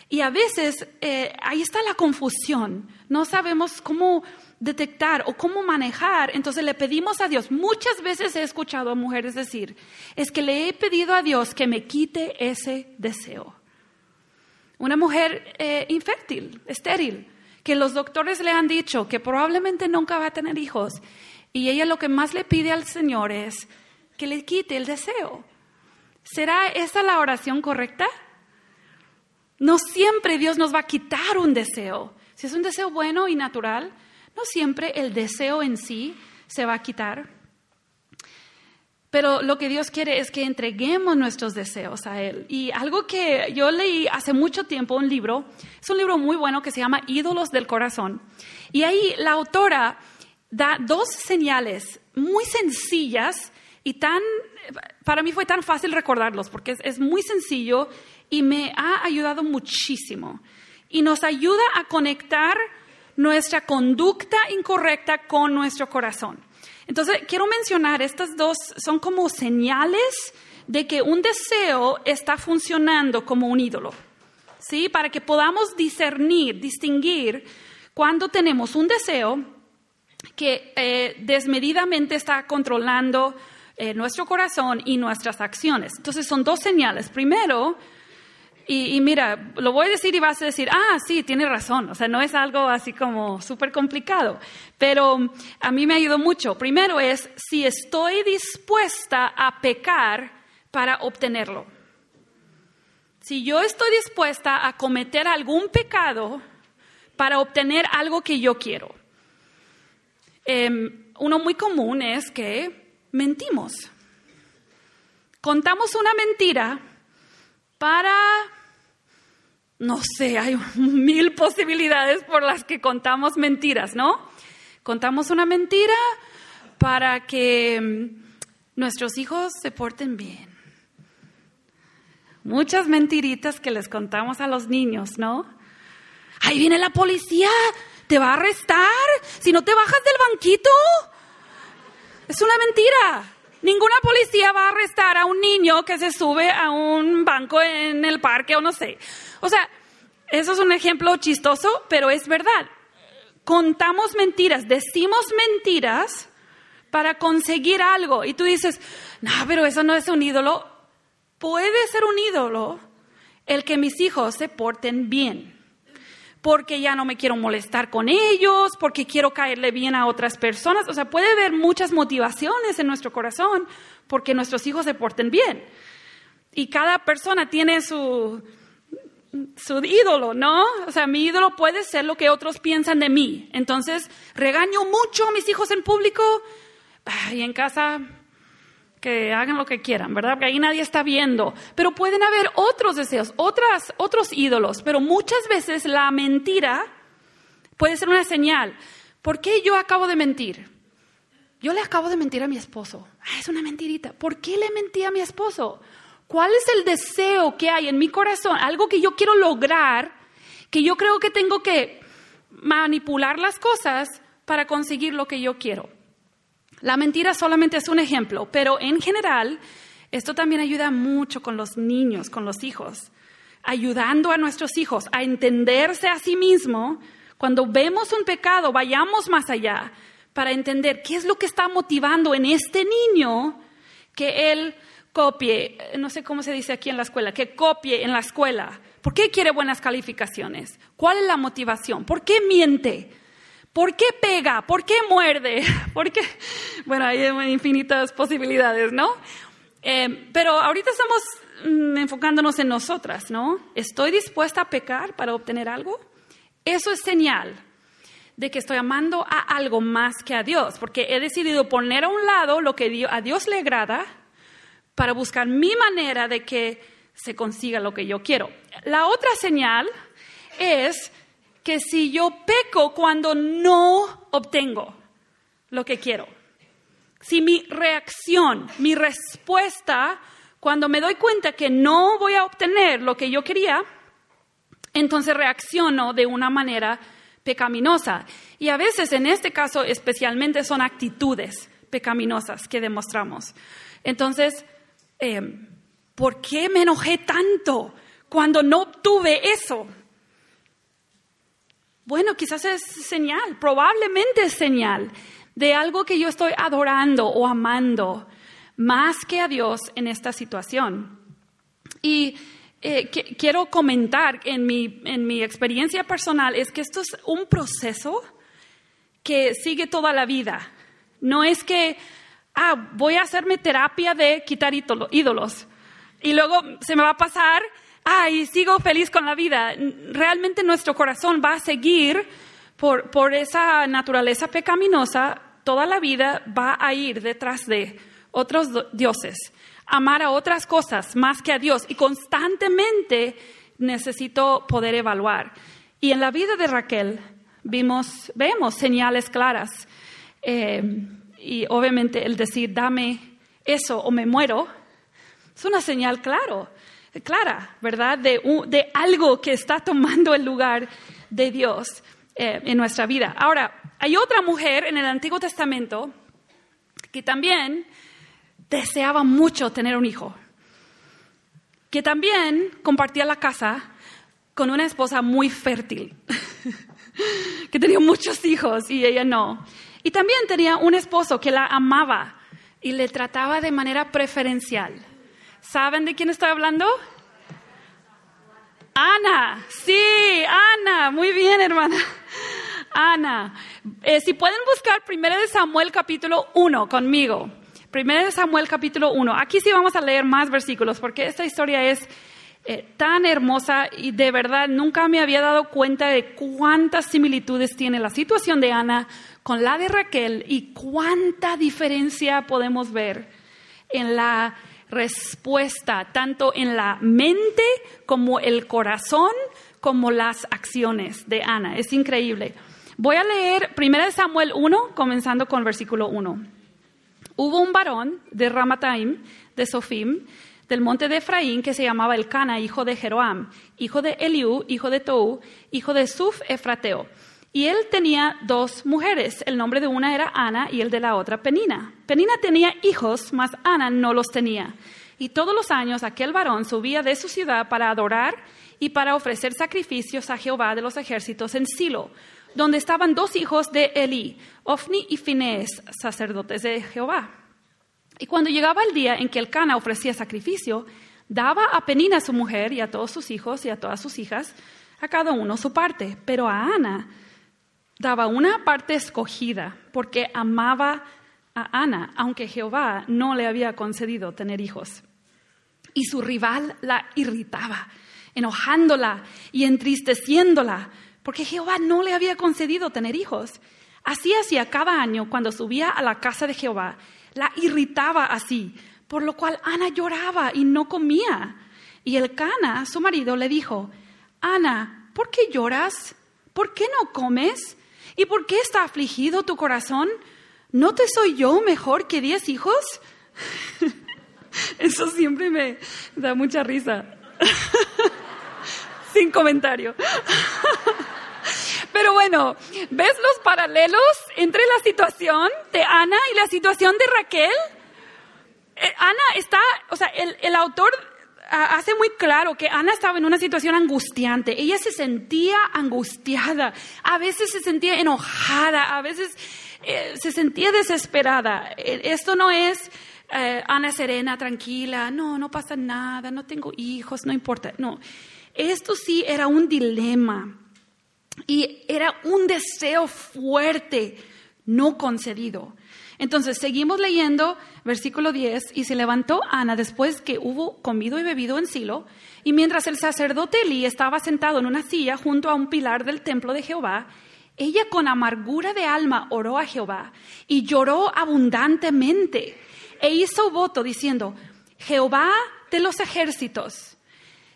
Y a veces eh, ahí está la confusión. No sabemos cómo detectar o cómo manejar. Entonces le pedimos a Dios. Muchas veces he escuchado a mujeres decir, es que le he pedido a Dios que me quite ese deseo. Una mujer eh, infértil, estéril, que los doctores le han dicho que probablemente nunca va a tener hijos y ella lo que más le pide al Señor es que le quite el deseo. ¿Será esa la oración correcta? No siempre Dios nos va a quitar un deseo. Si es un deseo bueno y natural, no siempre el deseo en sí se va a quitar. Pero lo que Dios quiere es que entreguemos nuestros deseos a Él. Y algo que yo leí hace mucho tiempo, un libro, es un libro muy bueno que se llama Ídolos del Corazón. Y ahí la autora da dos señales muy sencillas y tan, para mí fue tan fácil recordarlos porque es, es muy sencillo y me ha ayudado muchísimo. Y nos ayuda a conectar nuestra conducta incorrecta con nuestro corazón. Entonces, quiero mencionar, estas dos son como señales de que un deseo está funcionando como un ídolo, ¿sí? Para que podamos discernir, distinguir cuando tenemos un deseo que eh, desmedidamente está controlando eh, nuestro corazón y nuestras acciones. Entonces, son dos señales. Primero, y, mira, lo voy a decir y vas a decir, ah, sí, tiene razón. O sea, no es algo así como súper complicado. Pero a mí me ayudó mucho. Primero es si estoy dispuesta a pecar para obtenerlo. Si yo estoy dispuesta a cometer algún pecado para obtener algo que yo quiero. Em, uno muy común es que mentimos. Contamos una mentira para no sé, hay <laughs> mil posibilidades por las que contamos mentiras, ¿no? Contamos una mentira para que mm, nuestros hijos se porten bien. Muchas mentiritas que les contamos a los niños, ¿no? Ahí viene la policía, te va a arrestar si no te bajas del banquito. Es una mentira. Ninguna policía va a arrestar a un niño que se sube a un banco en el parque o no sé. O sea, eso es un ejemplo chistoso, pero es verdad. Contamos mentiras, decimos mentiras para conseguir algo. Y tú dices, no, pero eso no es un ídolo. Puede ser un ídolo el que mis hijos se porten bien porque ya no me quiero molestar con ellos, porque quiero caerle bien a otras personas. O sea, puede haber muchas motivaciones en nuestro corazón porque nuestros hijos se porten bien. Y cada persona tiene su, su ídolo, ¿no? O sea, mi ídolo puede ser lo que otros piensan de mí. Entonces, regaño mucho a mis hijos en público y en casa que hagan lo que quieran, ¿verdad? Porque ahí nadie está viendo. Pero pueden haber otros deseos, otras, otros ídolos, pero muchas veces la mentira puede ser una señal. ¿Por qué yo acabo de mentir? Yo le acabo de mentir a mi esposo. Ah, es una mentirita. ¿Por qué le mentí a mi esposo? ¿Cuál es el deseo que hay en mi corazón? Algo que yo quiero lograr, que yo creo que tengo que manipular las cosas para conseguir lo que yo quiero. La mentira solamente es un ejemplo, pero en general esto también ayuda mucho con los niños, con los hijos, ayudando a nuestros hijos a entenderse a sí mismo. Cuando vemos un pecado, vayamos más allá para entender qué es lo que está motivando en este niño que él copie, no sé cómo se dice aquí en la escuela, que copie en la escuela. ¿Por qué quiere buenas calificaciones? ¿Cuál es la motivación? ¿Por qué miente? ¿Por qué pega? ¿Por qué muerde? <laughs> ¿Por qué? Bueno, hay infinitas posibilidades, ¿no? Eh, pero ahorita estamos mm, enfocándonos en nosotras, ¿no? ¿Estoy dispuesta a pecar para obtener algo? Eso es señal de que estoy amando a algo más que a Dios, porque he decidido poner a un lado lo que a Dios le agrada para buscar mi manera de que se consiga lo que yo quiero. La otra señal es que si yo peco cuando no obtengo lo que quiero, si mi reacción, mi respuesta, cuando me doy cuenta que no voy a obtener lo que yo quería, entonces reacciono de una manera pecaminosa. Y a veces, en este caso especialmente, son actitudes pecaminosas que demostramos. Entonces, em, ¿por qué me enojé tanto cuando no obtuve eso? Bueno, quizás es señal, probablemente es señal de algo que yo estoy adorando o amando más que a Dios en esta situación. Y eh, quiero comentar en mi, en mi experiencia personal es que esto es un proceso que sigue toda la vida. No es que, ah, voy a hacerme terapia de quitar ídolos y luego se me va a pasar ay, sigo feliz con la vida. Realmente nuestro corazón va a seguir por, por esa naturaleza pecaminosa, toda la vida va a ir detrás de otros dioses, amar a otras cosas más que a Dios y constantemente necesito poder evaluar. Y en la vida de Raquel vimos, vemos señales claras. Eh, y obviamente el decir, dame eso o me muero, es una señal claro clara, ¿verdad? De, algo que está tomando el lugar de Dios eh, en nuestra vida. Ahora, hay otra mujer en el Antiguo Testamento que también deseaba mucho tener un hijo, que también compartía la casa con una esposa muy fértil, <laughs> que tenía muchos hijos y ella no. Y también tenía un esposo que la amaba y le trataba de manera preferencial. ¿Saben de quién estoy hablando? Ana, sí, Ana, muy bien hermana. Ana, eh, si pueden buscar 1 de Samuel capítulo 1 conmigo. 1 de Samuel capítulo 1. Aquí sí vamos a leer más versículos porque esta historia es eh, tan hermosa y de verdad nunca me había dado cuenta de cuántas similitudes tiene la situación de Ana con la de Raquel y cuánta diferencia podemos ver en la respuesta, tanto en la mente como el corazón, como las acciones de Ana. Es increíble. Voy a leer 1 Samuel 1, comenzando con versículo 1. Hubo un varón de Ramataim, de Sofim, del monte de Efraín, que se llamaba Elcana, hijo de Jeroam, hijo de Eliú, hijo de Tou, hijo de Suf Efrateo. Y él tenía dos mujeres. El nombre de una era Ana y el de la otra Penina. Penina tenía hijos, mas Ana no los tenía. Y todos los años aquel varón subía de su ciudad para adorar y para ofrecer sacrificios a Jehová de los ejércitos en Silo, donde estaban dos hijos de Elí, Ofni y Finés, sacerdotes de Jehová. Y cuando llegaba el día en que el Cana ofrecía sacrificio, daba a Penina su mujer y a todos sus hijos y a todas sus hijas, a cada uno su parte, pero a Ana daba una parte escogida porque amaba a Ana, aunque Jehová no le había concedido tener hijos. Y su rival la irritaba, enojándola y entristeciéndola, porque Jehová no le había concedido tener hijos. Así hacía cada año cuando subía a la casa de Jehová, la irritaba así, por lo cual Ana lloraba y no comía. Y el Cana, su marido, le dijo, Ana, ¿por qué lloras? ¿Por qué no comes? ¿Y por qué está afligido tu corazón? ¿No te soy yo mejor que diez hijos? <laughs> Eso siempre me da mucha risa. <laughs> Sin comentario. <laughs> Pero bueno, ¿ves los paralelos entre la situación de Ana y la situación de Raquel? Eh, Ana está, o sea, el, el autor hace muy claro que Ana estaba en una situación angustiante. Ella se sentía angustiada, a veces se sentía enojada, a veces eh, se sentía desesperada. Eh, esto no es eh, Ana serena, tranquila, no, no pasa nada, no tengo hijos, no importa. No, esto sí era un dilema y era un deseo fuerte, no concedido. Entonces, seguimos leyendo versículo 10, y se levantó Ana después que hubo comido y bebido en Silo, y mientras el sacerdote Elí estaba sentado en una silla junto a un pilar del templo de Jehová, ella con amargura de alma oró a Jehová y lloró abundantemente e hizo voto diciendo, Jehová de los ejércitos,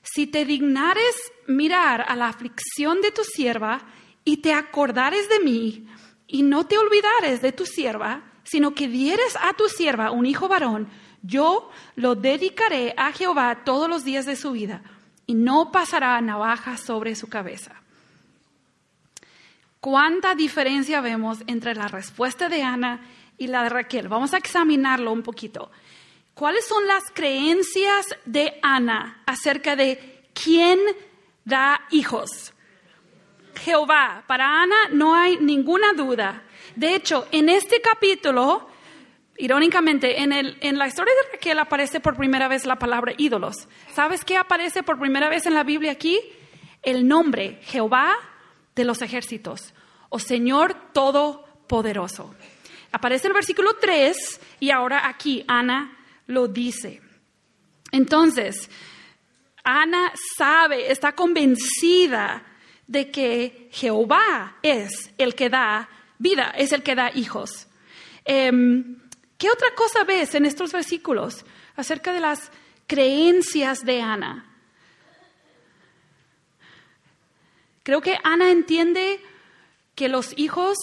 si te dignares mirar a la aflicción de tu sierva y te acordares de mí y no te olvidares de tu sierva, sino que dieres a tu sierva un hijo varón, yo lo dedicaré a Jehová todos los días de su vida, y no pasará navaja sobre su cabeza. ¿Cuánta diferencia vemos entre la respuesta de Ana y la de Raquel? Vamos a examinarlo un poquito. ¿Cuáles son las creencias de Ana acerca de quién da hijos? Jehová. Para Ana no hay ninguna duda. De hecho, en este capítulo, irónicamente, en, el, en la historia de Raquel aparece por primera vez la palabra ídolos. ¿Sabes qué aparece por primera vez en la Biblia aquí? El nombre Jehová de los ejércitos o Señor Todopoderoso. Aparece el versículo 3 y ahora aquí Ana lo dice. Entonces, Ana sabe, está convencida de que Jehová es el que da vida, es el que da hijos. Em, ¿Qué otra cosa ves en estos versículos acerca de las creencias de Ana? Creo que Ana entiende que los hijos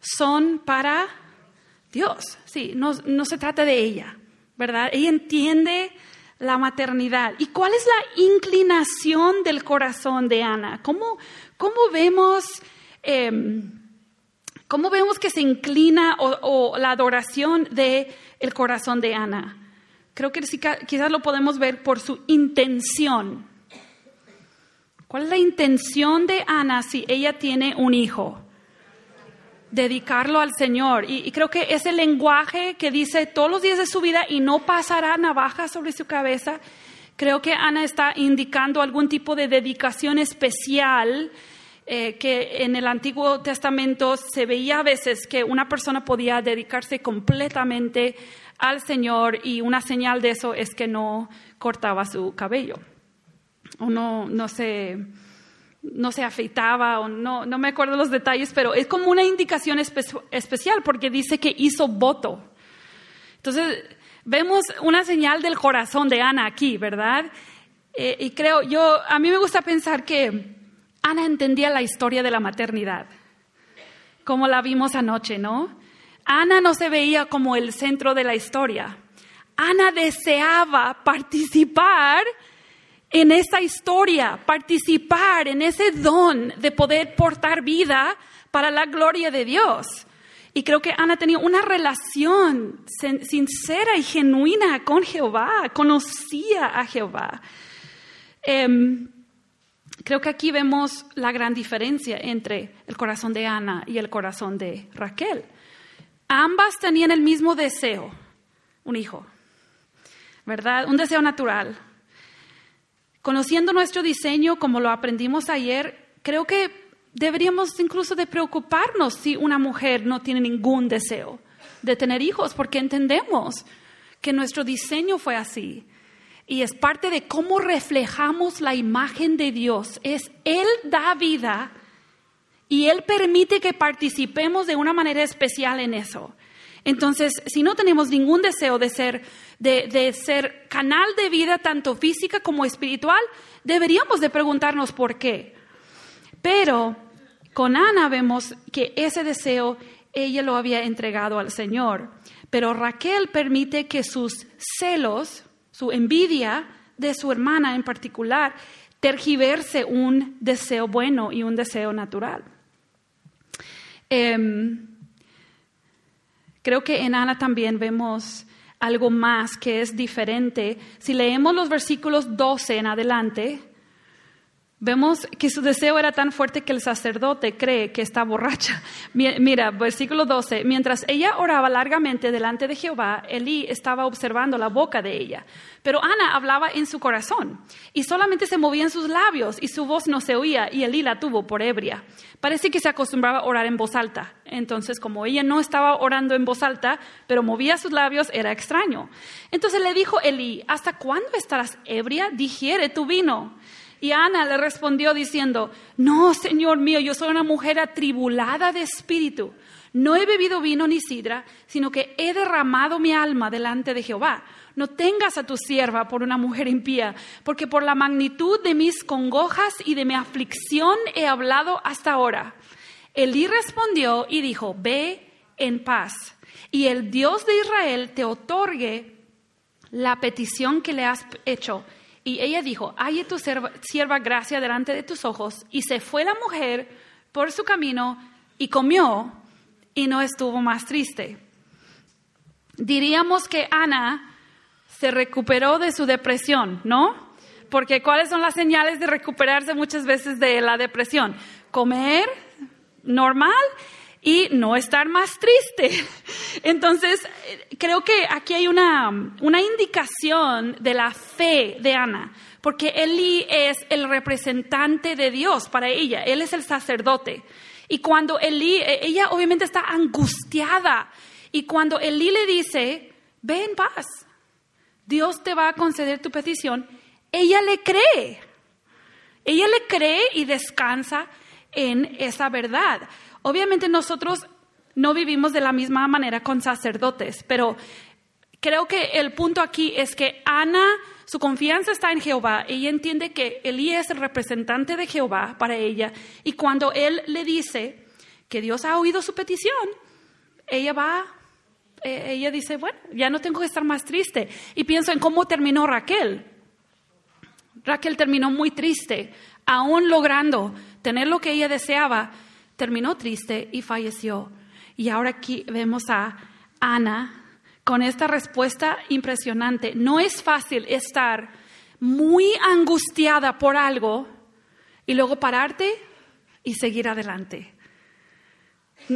son para Dios. Sí, no, no se trata de ella, ¿verdad? Ella entiende la maternidad. ¿Y cuál es la inclinación del corazón de Ana? ¿Cómo, cómo vemos... Em, ¿Cómo vemos que se inclina o, la adoración del el corazón de Ana? Creo que quizás lo podemos ver por su intención. ¿Cuál es la intención de Ana si ella tiene un hijo? Dedicarlo al Señor. Y, y creo que ese lenguaje que dice todos los días de su vida y no pasará navaja sobre su cabeza, creo que Ana está indicando algún tipo de dedicación especial eh, que en el Antiguo Testamento se veía a veces que una persona podía dedicarse completamente al Señor y una señal de eso es que no cortaba su cabello o no, no se no se afeitaba o no, no me acuerdo los detalles, pero es como una indicación especial porque dice que hizo voto. Entonces, vemos una señal del corazón de Ana aquí, ¿verdad? Eh, y creo, yo, a mí me gusta pensar que Ana entendía la historia de la maternidad, como la vimos anoche, ¿no? Ana no se veía como el centro de la historia. Ana deseaba participar en esta historia, participar en ese don de poder portar vida para la gloria de Dios. Y creo que Ana tenía una relación sincera y genuina con Jehová, conocía a Jehová. Em, creo que aquí vemos la gran diferencia entre el corazón de Ana y el corazón de Raquel. Ambas tenían el mismo deseo, un hijo, ¿verdad? Un deseo natural. Conociendo nuestro diseño, como lo aprendimos ayer, creo que deberíamos incluso de preocuparnos si una mujer no tiene ningún deseo de tener hijos, porque entendemos que nuestro diseño fue así. Y es parte de cómo reflejamos la imagen de Dios. Es Él da vida y Él permite que participemos de una manera especial en eso. Entonces, si no tenemos ningún deseo de ser, de, ser canal de vida, tanto física como espiritual, deberíamos de preguntarnos por qué. Pero con Ana vemos que ese deseo ella lo había entregado al Señor. Pero Raquel permite que sus celos, su envidia de su hermana en particular, tergiverse un deseo bueno y un deseo natural. Em, creo que en Ana también vemos algo más que es diferente. Si leemos los versículos 12 en adelante, Vemos que su deseo era tan fuerte que el sacerdote cree que está borracha. Mira, versículo 12. Mientras ella oraba largamente delante de Jehová, Elí estaba observando la boca de ella. Pero Ana hablaba en su corazón y solamente se movían sus labios y su voz no se oía y Elí la tuvo por ebria. Parece que se acostumbraba a orar en voz alta. Entonces, como ella no estaba orando en voz alta, pero movía sus labios, era extraño. Entonces le dijo Elí, ¿hasta cuándo estarás ebria? Digiere tu vino. Y Ana le respondió diciendo, no, Señor mío, yo soy una mujer atribulada de espíritu. No he bebido vino ni sidra, sino que he derramado mi alma delante de Jehová. No tengas a tu sierva por una mujer impía, porque por la magnitud de mis congojas y de mi aflicción he hablado hasta ahora. Elí respondió y dijo, ve en paz, y el Dios de Israel te otorgue la petición que le has hecho y ella dijo, hay tu sierva gracia delante de tus ojos. Y se fue la mujer por su camino y comió y no estuvo más triste. Diríamos que Ana se recuperó de su depresión, ¿no? Porque ¿cuáles son las señales de recuperarse muchas veces de la depresión? Comer normal y no estar más triste. <laughs> Entonces, creo que aquí hay una, una indicación de la fe de Ana, porque Eli es el representante de Dios para ella, él es el sacerdote. Y cuando Eli, e, ella obviamente está angustiada, y cuando Eli le dice, ve en paz, Dios te va a conceder tu petición, ella le cree. Ella le cree y descansa en esa verdad. Obviamente nosotros no vivimos de la misma manera con sacerdotes, pero creo que el punto aquí es que Ana, su confianza está en Jehová. Ella entiende que Elí es el representante de Jehová para ella. Y cuando él le dice que Dios ha oído su petición, ella va, eh, ella dice, bueno, ya no tengo que estar más triste. Y pienso en cómo terminó Raquel. Raquel terminó muy triste, aún logrando tener lo que ella deseaba terminó triste y falleció. Y ahora aquí vemos a Ana con esta respuesta impresionante. No es fácil estar muy angustiada por algo y luego pararte y seguir adelante.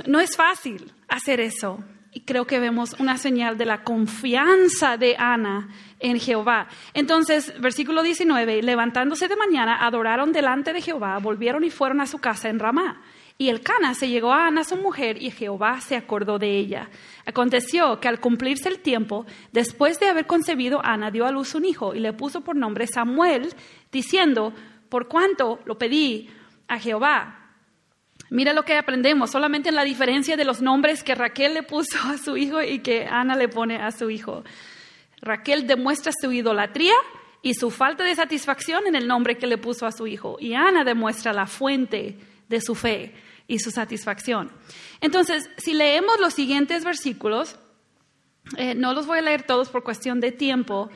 No es fácil hacer eso. Y creo que vemos una señal de la confianza de Ana en Jehová. Entonces, versículo 19, levantándose de mañana, adoraron delante de Jehová, volvieron y fueron a su casa en Ramá. Y el Cana se llegó a Ana, su mujer, y Jehová se acordó de ella. Aconteció que al cumplirse el tiempo, después de haber concebido, Ana dio a luz un hijo y le puso por nombre Samuel, diciendo, por cuanto lo pedí a Jehová. Mira lo que aprendemos, solamente en la diferencia de los nombres que Raquel le puso a su hijo y que Ana le pone a su hijo. Raquel demuestra su idolatría y su falta de satisfacción en el nombre que le puso a su hijo. Y Ana demuestra la fuente de su fe y su satisfacción. Entonces, si leemos los siguientes versículos, eh, no los voy a leer todos por cuestión de tiempo,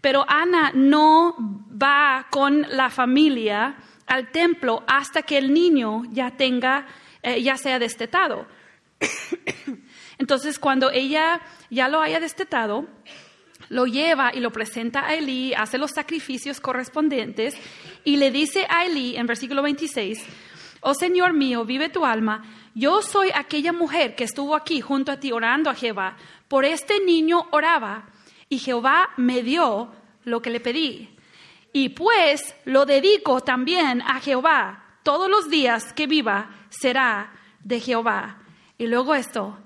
pero Ana no va con la familia al templo hasta que el niño ya tenga, eh, ya sea destetado. <coughs> Entonces, cuando ella ya lo haya destetado, lo lleva y lo presenta a Elí, hace los sacrificios correspondientes y le dice a Elí en versículo 26, oh Señor mío, vive tu alma, yo soy aquella mujer que estuvo aquí junto a ti orando a Jehová. Por este niño oraba y Jehová me dio lo que le pedí. Y pues lo dedico también a Jehová. Todos los días que viva será de Jehová. Y luego esto,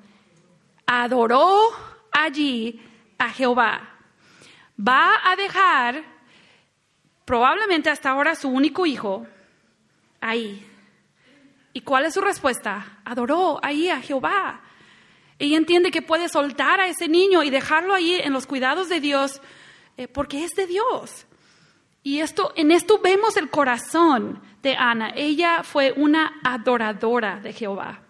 adoró allí a Jehová. Va a dejar probablemente hasta ahora su único hijo ahí. ¿Y cuál es su respuesta? Adoró ahí a Jehová. Ella entiende que puede soltar a ese niño y dejarlo ahí en los cuidados de Dios eh, porque es de Dios. Y esto, en esto vemos el corazón de Ana. Ella fue una adoradora de Jehová.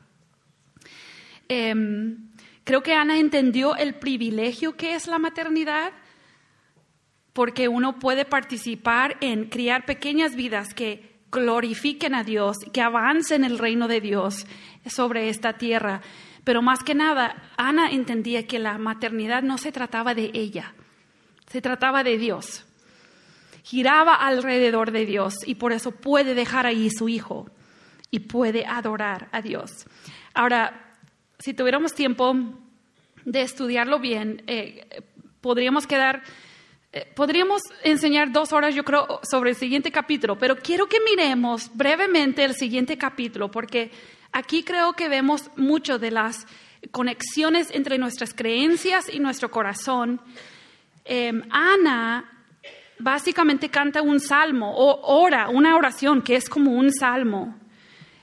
Em, creo que Ana entendió el privilegio que es la maternidad, porque uno puede participar en criar pequeñas vidas que glorifiquen a Dios, que avancen el reino de Dios sobre esta tierra. Pero más que nada, Ana entendía que la maternidad no se trataba de ella, se trataba de Dios. Giraba alrededor de Dios y por eso puede dejar ahí su hijo y puede adorar a Dios. Ahora, si tuviéramos tiempo de estudiarlo bien, eh, podríamos quedar, podríamos enseñar dos horas, yo creo, sobre el siguiente capítulo, pero quiero que miremos brevemente el siguiente capítulo, porque aquí creo que vemos mucho de las conexiones entre nuestras creencias y nuestro corazón Em, Ana básicamente canta un salmo o ora, una oración que es como un salmo.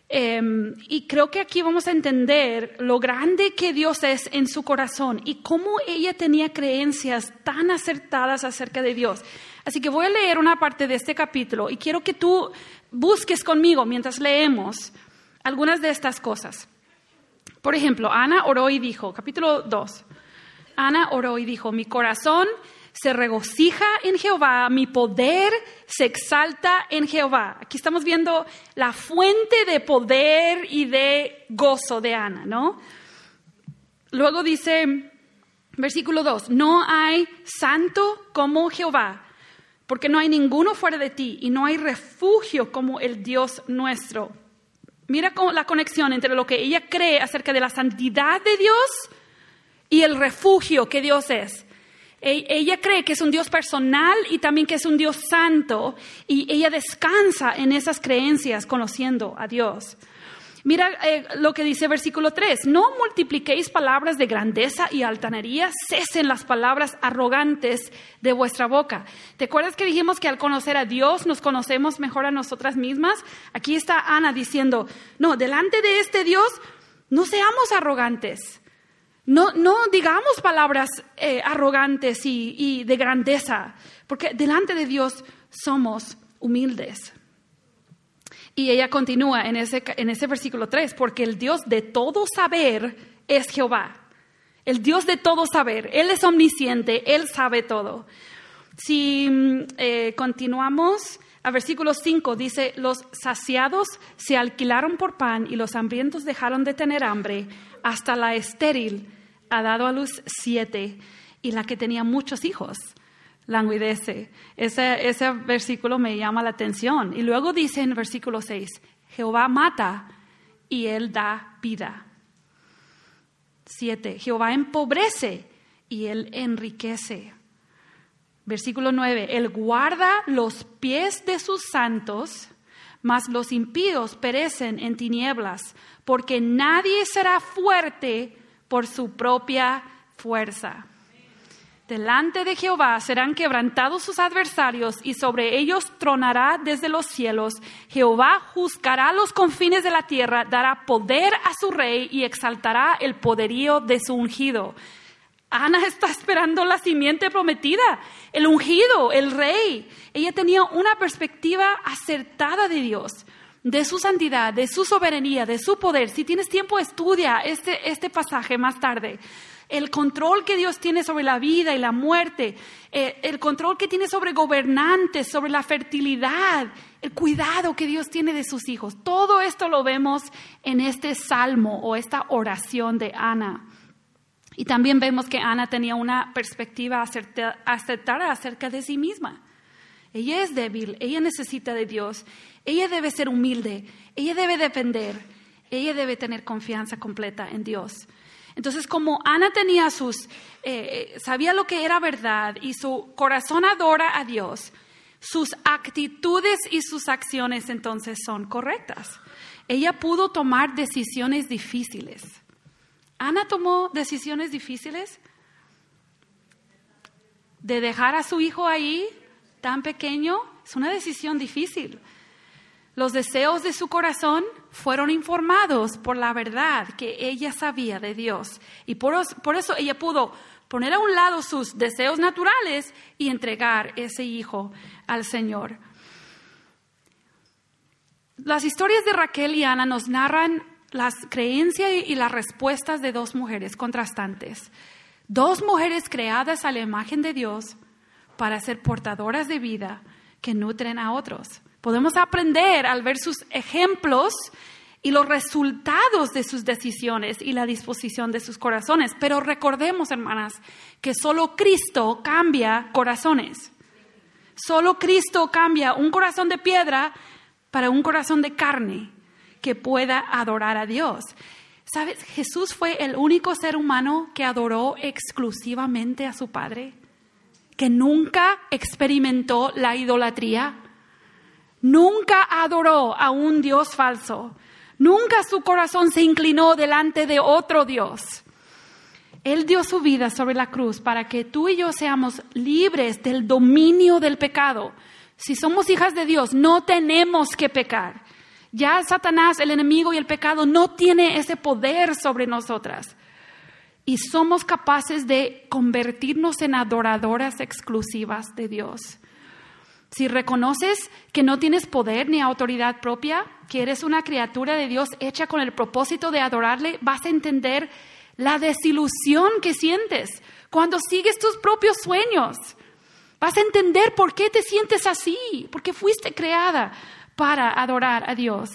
Em, y creo que aquí vamos a entender lo grande que Dios es en su corazón y cómo ella tenía creencias tan acertadas acerca de Dios. Así que voy a leer una parte de este capítulo y quiero que tú busques conmigo mientras leemos algunas de estas cosas. Por ejemplo, Ana oró y dijo, capítulo 2, Ana oró y dijo, mi corazón se regocija en Jehová, mi poder se exalta en Jehová. Aquí estamos viendo la fuente de poder y de gozo de Ana, ¿no? Luego dice, versículo 2, no hay santo como Jehová, porque no hay ninguno fuera de ti y no hay refugio como el Dios nuestro. Mira la conexión entre lo que ella cree acerca de la santidad de Dios y el refugio que Dios es. E-, ella cree que es un Dios personal y también que es un Dios santo y ella descansa en esas creencias conociendo a Dios. Mira eh, lo que dice versículo 3, no multipliquéis palabras de grandeza y altanería, cesen las palabras arrogantes de vuestra boca. ¿Te acuerdas que dijimos que al conocer a Dios nos conocemos mejor a nosotras mismas? Aquí está Ana diciendo, no, delante de este Dios no seamos arrogantes. No, digamos palabras eh, arrogantes y, de grandeza, porque delante de Dios somos humildes. Y ella continúa en ese, en ese versículo 3, porque el Dios de todo saber es Jehová. El Dios de todo saber, Él es omnisciente, Él sabe todo. Si mm, eh, continuamos a versículo 5, dice, los saciados se alquilaron por pan y los hambrientos dejaron de tener hambre hasta la estéril ha dado a luz siete y la que tenía muchos hijos languidece. Ese, ese versículo me llama la atención. Y luego dice en versículo 6, Jehová mata y él da vida. Siete, Jehová empobrece y él enriquece. Versículo 9, él guarda los pies de sus santos, mas los impíos perecen en tinieblas, porque nadie será fuerte por su propia fuerza. Delante de Jehová serán quebrantados sus adversarios y sobre ellos tronará desde los cielos. Jehová juzgará los confines de la tierra, dará poder a su rey y exaltará el poderío de su ungido. Ana está esperando la simiente prometida, el ungido, el rey. Ella tenía una perspectiva acertada de Dios de su santidad, de su soberanía, de su poder. Si tienes tiempo, estudia este, este pasaje más tarde. el control que Dios tiene sobre la vida y la muerte, eh, el control que tiene sobre gobernantes, sobre la fertilidad, el cuidado que Dios tiene de sus hijos. Todo esto lo vemos en este salmo o esta oración de Ana. Y también vemos que Ana tenía una perspectiva acertada acerca de sí misma. Ella es débil, ella necesita de Dios, ella debe ser humilde, ella debe depender, ella debe tener confianza completa en Dios. Entonces, como Ana tenía sus, eh, eh, sabía lo que era verdad y su corazón adora a Dios, sus actitudes y sus acciones entonces son correctas. Ella pudo tomar decisiones difíciles. Ana tomó decisiones difíciles de dejar a su hijo ahí tan pequeño. Es una decisión difícil. Los deseos de su corazón fueron informados por la verdad que ella sabía de Dios. Y por, eso ella pudo poner a un lado sus deseos naturales y entregar ese hijo al Señor. Las historias de Raquel y Ana nos narran las creencias y las respuestas de dos mujeres contrastantes. Dos mujeres creadas a la imagen de Dios para ser portadoras de vida que nutren a otros. Podemos aprender al ver sus ejemplos y los resultados de sus decisiones y la disposición de sus corazones. Pero recordemos, hermanas, que solo Cristo cambia corazones. Solo Cristo cambia un corazón de piedra para un corazón de carne que pueda adorar a Dios. ¿Sabes? Jesús fue el único ser humano que adoró exclusivamente a su Padre, que nunca experimentó la idolatría, nunca adoró a un Dios falso, nunca su corazón se inclinó delante de otro Dios. Él dio su vida sobre la cruz para que tú y yo seamos libres del dominio del pecado. Si somos hijas de Dios, no tenemos que pecar. Ya Satanás, el enemigo y el pecado no tiene ese poder sobre nosotras. Y somos capaces de convertirnos en adoradoras exclusivas de Dios. Si reconoces que no tienes poder ni autoridad propia, que eres una criatura de Dios hecha con el propósito de adorarle, vas a entender la desilusión que sientes cuando sigues tus propios sueños. Vas a entender por qué te sientes así, porque fuiste creada para adorar a Dios.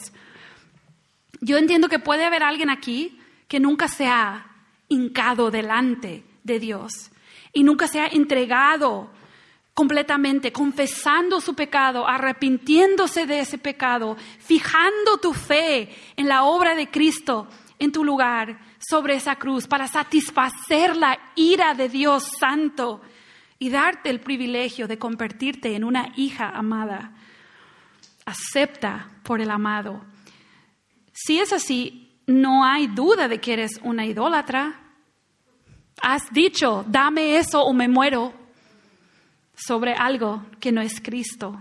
Yo entiendo que puede haber alguien aquí que nunca se ha hincado delante de Dios y nunca se ha entregado completamente, confesando su pecado, arrepintiéndose de ese pecado, fijando tu fe en la obra de Cristo en tu lugar sobre esa cruz para satisfacer la ira de Dios Santo y darte el privilegio de convertirte en una hija amada acepta por el amado. Si es así, no hay duda de que eres una idólatra. Has dicho, dame eso o me muero sobre algo que no es Cristo.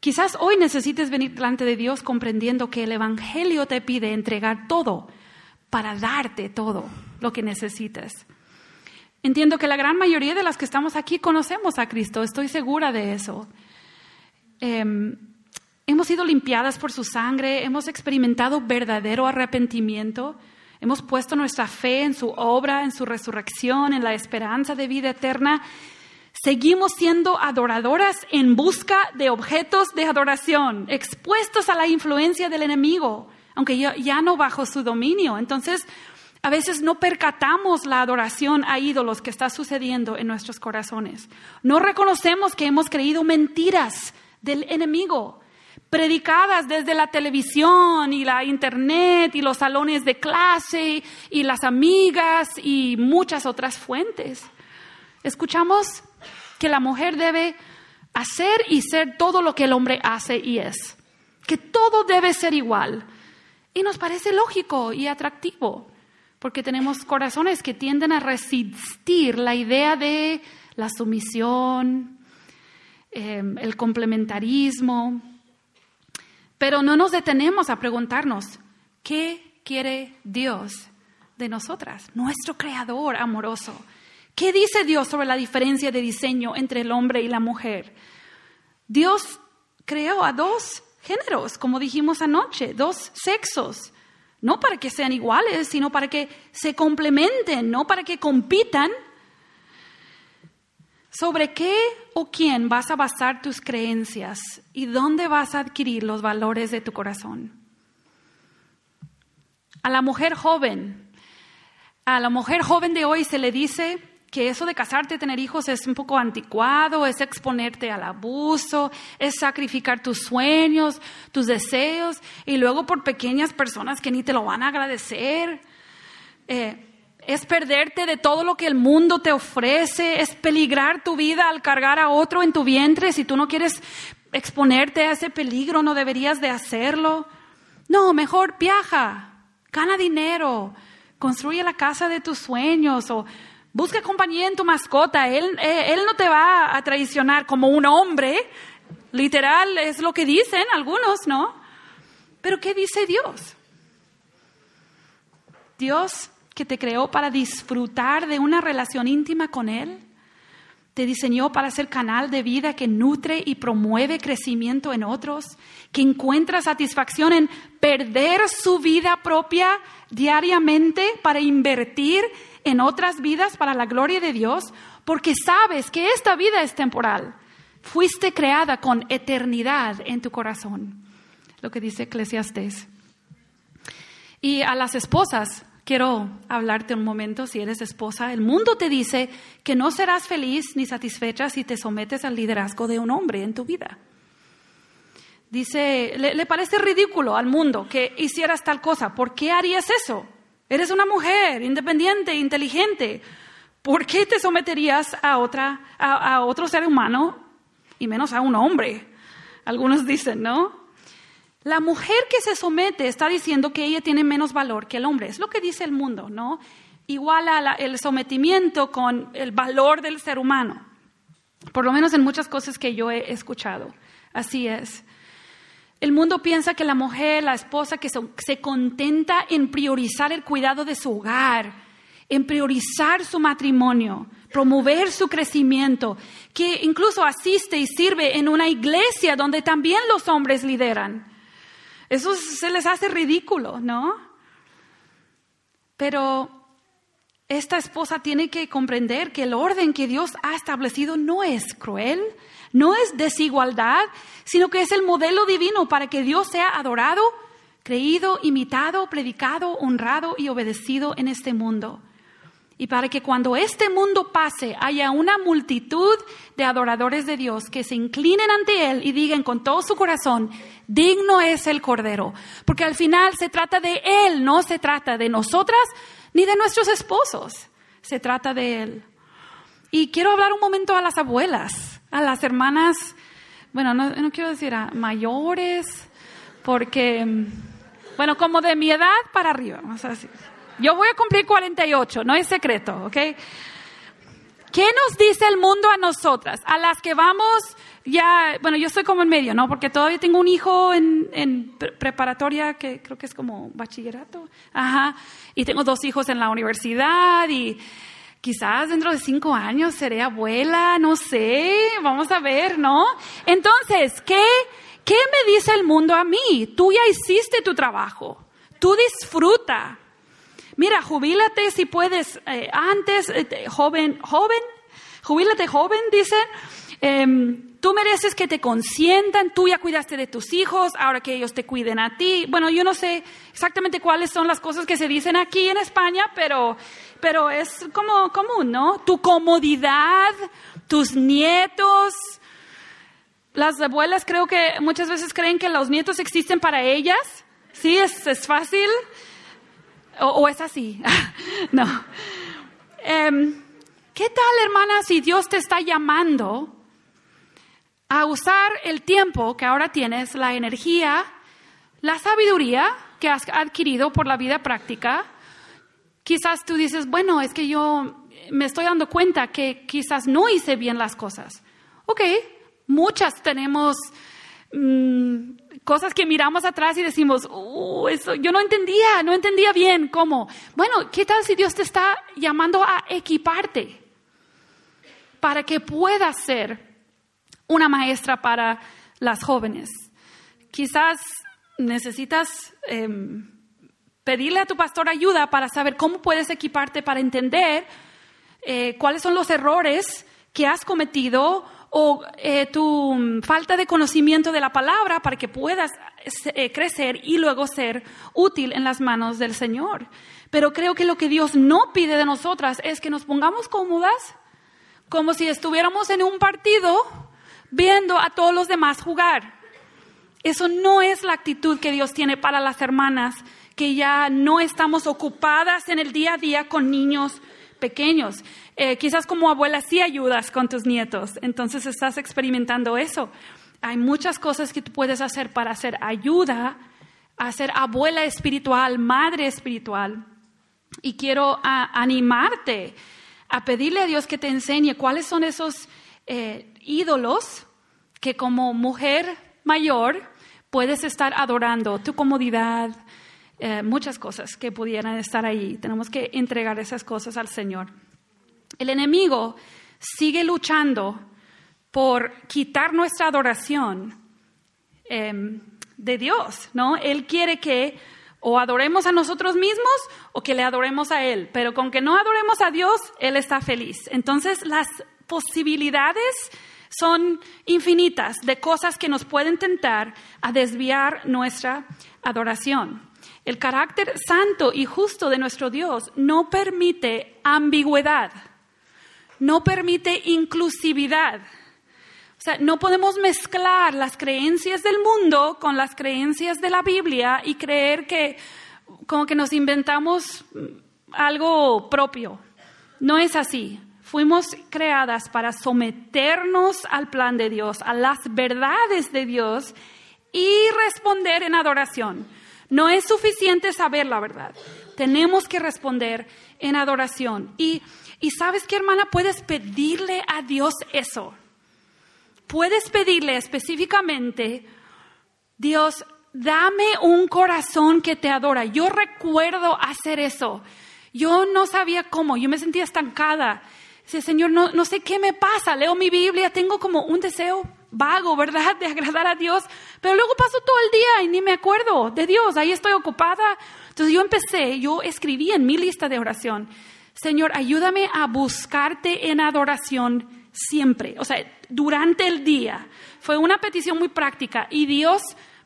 Quizás hoy necesites venir delante de Dios comprendiendo que el Evangelio te pide entregar todo para darte todo lo que necesites. Entiendo que la gran mayoría de las que estamos aquí conocemos a Cristo, estoy segura de eso. Em, Hemos sido limpiadas por su sangre, hemos experimentado verdadero arrepentimiento, hemos puesto nuestra fe en su obra, en su resurrección, en la esperanza de vida eterna. Seguimos siendo adoradoras en busca de objetos de adoración, expuestos a la influencia del enemigo, aunque ya, no bajo su dominio. Entonces, a veces no percatamos la adoración a ídolos que está sucediendo en nuestros corazones. No reconocemos que hemos creído mentiras del enemigo predicadas desde la televisión y la internet y los salones de clase y las amigas y muchas otras fuentes. Escuchamos que la mujer debe hacer y ser todo lo que el hombre hace y es, que todo debe ser igual. Y nos parece lógico y atractivo, porque tenemos corazones que tienden a resistir la idea de la sumisión, eh, el complementarismo, pero no nos detenemos a preguntarnos, ¿qué quiere Dios de nosotras? Nuestro Creador amoroso. ¿Qué dice Dios sobre la diferencia de diseño entre el hombre y la mujer? Dios creó a dos géneros, como dijimos anoche, dos sexos. no para que sean iguales, sino para que se complementen, no para que compitan. ¿Sobre qué o quién vas a basar tus creencias y dónde vas a adquirir los valores de tu corazón? A la mujer joven, a la mujer joven de hoy se le dice que eso de casarte, tener hijos es un poco anticuado, es exponerte al abuso, es sacrificar tus sueños, tus deseos, y luego por pequeñas personas que ni te lo van a agradecer. Eh, es perderte de todo lo que el mundo te ofrece, es peligrar tu vida al cargar a otro en tu vientre. Si tú no quieres exponerte a ese peligro, no deberías de hacerlo. No, mejor viaja, gana dinero, construye la casa de tus sueños o Busca compañía en tu mascota. Él, eh, él no te va a traicionar como un hombre. Literal es lo que dicen algunos, ¿no? Pero ¿qué dice Dios? Dios que te creó para disfrutar de una relación íntima con Él, te diseñó para ser canal de vida que nutre y promueve crecimiento en otros, que encuentra satisfacción en perder su vida propia diariamente para invertir en otras vidas para la gloria de Dios, porque sabes que esta vida es temporal. Fuiste creada con eternidad en tu corazón, lo que dice Eclesiastes. Y a las esposas, quiero hablarte un momento, si eres esposa, el mundo te dice que no serás feliz ni satisfecha si te sometes al liderazgo de un hombre en tu vida. Dice, le, le parece ridículo al mundo que hicieras tal cosa. ¿Por qué harías eso? Eres una mujer independiente, inteligente. ¿Por qué te someterías a, otra, a, otro ser humano y menos a un hombre? Algunos dicen, ¿no? La mujer que se somete está diciendo que ella tiene menos valor que el hombre. Es lo que dice el mundo, ¿no? Iguala el sometimiento con el valor del ser humano. Por lo menos en muchas cosas que yo he escuchado. Así es. El mundo piensa que la mujer, la esposa, que se, contenta en priorizar el cuidado de su hogar, en priorizar su matrimonio, promover su crecimiento, que incluso asiste y sirve en una iglesia donde también los hombres lideran. Eso se les hace ridículo, ¿no? Pero esta esposa tiene que comprender que el orden que Dios ha establecido no es cruel, no es desigualdad, sino que es el modelo divino para que Dios sea adorado, creído, imitado, predicado, honrado y obedecido en este mundo. Y para que cuando este mundo pase haya una multitud de adoradores de Dios que se inclinen ante Él y digan con todo su corazón, digno es el Cordero. Porque al final se trata de Él, no se trata de nosotras ni de nuestros esposos, se trata de Él. Y quiero hablar un momento a las abuelas a las hermanas, bueno, no, quiero decir a mayores, porque, bueno, como de mi edad para arriba, vamos a decir. Yo voy a cumplir 48, no es secreto, ¿ok? ¿Qué nos dice el mundo a nosotras? A las que vamos ya, bueno, yo estoy como en medio, ¿no? Porque todavía tengo un hijo en, en, preparatoria que creo que es como bachillerato, ajá, y tengo dos hijos en la universidad y quizás dentro de cinco años seré abuela, no sé, vamos a ver, ¿no? Entonces, ¿qué, qué me dice el mundo a mí? Tú ya hiciste tu trabajo, tú disfruta. Mira, jubílate si puedes eh, antes, eh, joven, joven, jubílate joven, dice. Em, tú mereces que te consientan, tú ya cuidaste de tus hijos, ahora que ellos te cuiden a ti. Bueno, yo no sé exactamente cuáles son las cosas que se dicen aquí en España, pero pero es como común, ¿no? Tu comodidad, tus nietos. Las abuelas creo que muchas veces creen que los nietos existen para ellas. Sí, es, es fácil. O, es así. <laughs> no. Em, ¿Qué tal, hermana, si Dios te está llamando a usar el tiempo que ahora tienes, la energía, la sabiduría que has adquirido por la vida práctica Quizás tú dices, bueno, es que yo me estoy dando cuenta que quizás no hice bien las cosas. Ok, muchas tenemos mm, cosas que miramos atrás y decimos, uh, eso, yo no entendía, no entendía bien cómo. Bueno, ¿qué tal si Dios te está llamando a equiparte para que puedas ser una maestra para las jóvenes? Quizás necesitas... Em, pedirle a tu pastor ayuda para saber cómo puedes equiparte para entender eh, cuáles son los errores que has cometido o eh, tu falta de conocimiento de la palabra para que puedas eh, crecer y luego ser útil en las manos del Señor. Pero creo que lo que Dios no pide de nosotras es que nos pongamos cómodas, como si estuviéramos en un partido viendo a todos los demás jugar. Eso no es la actitud que Dios tiene para las hermanas, que ya no estamos ocupadas en el día a día con niños pequeños. Eh, quizás como abuela sí ayudas con tus nietos, entonces estás experimentando eso. Hay muchas cosas que tú puedes hacer para hacer ayuda, a ser abuela espiritual, madre espiritual. Y quiero animarte a pedirle a Dios que te enseñe cuáles son esos eh, ídolos que como mujer mayor puedes estar adorando, tu comodidad, eh, muchas cosas que pudieran estar ahí. Tenemos que entregar esas cosas al Señor. El enemigo sigue luchando por quitar nuestra adoración em, de Dios, ¿no? Él quiere que o adoremos a nosotros mismos o que le adoremos a Él, pero con que no adoremos a Dios, Él está feliz. Entonces las posibilidades son infinitas de cosas que nos pueden tentar a desviar nuestra adoración. El carácter santo y justo de nuestro Dios no permite ambigüedad no permite inclusividad. O sea, no podemos mezclar las creencias del mundo con las creencias de la Biblia y creer que como que nos inventamos algo propio. No es así. Fuimos creadas para someternos al plan de Dios, a las verdades de Dios y responder en adoración. No es suficiente saber la verdad. Tenemos que responder en adoración. Y y sabes qué, hermana, puedes pedirle a Dios eso. Puedes pedirle específicamente, Dios, dame un corazón que te adora. Yo recuerdo hacer eso. Yo no sabía cómo, yo me sentía estancada. Dice, Señor, no, no sé qué me pasa. Leo mi Biblia, tengo como un deseo vago, ¿verdad? <laughs> De agradar a Dios. Pero luego paso todo el día acuerdo de Dios. Ahí estoy ocupada. Entonces yo empecé, yo escribí en mi lista de oración. Señor, ayúdame a buscarte en adoración siempre, o sea, durante el día. Fue una petición muy práctica y Dios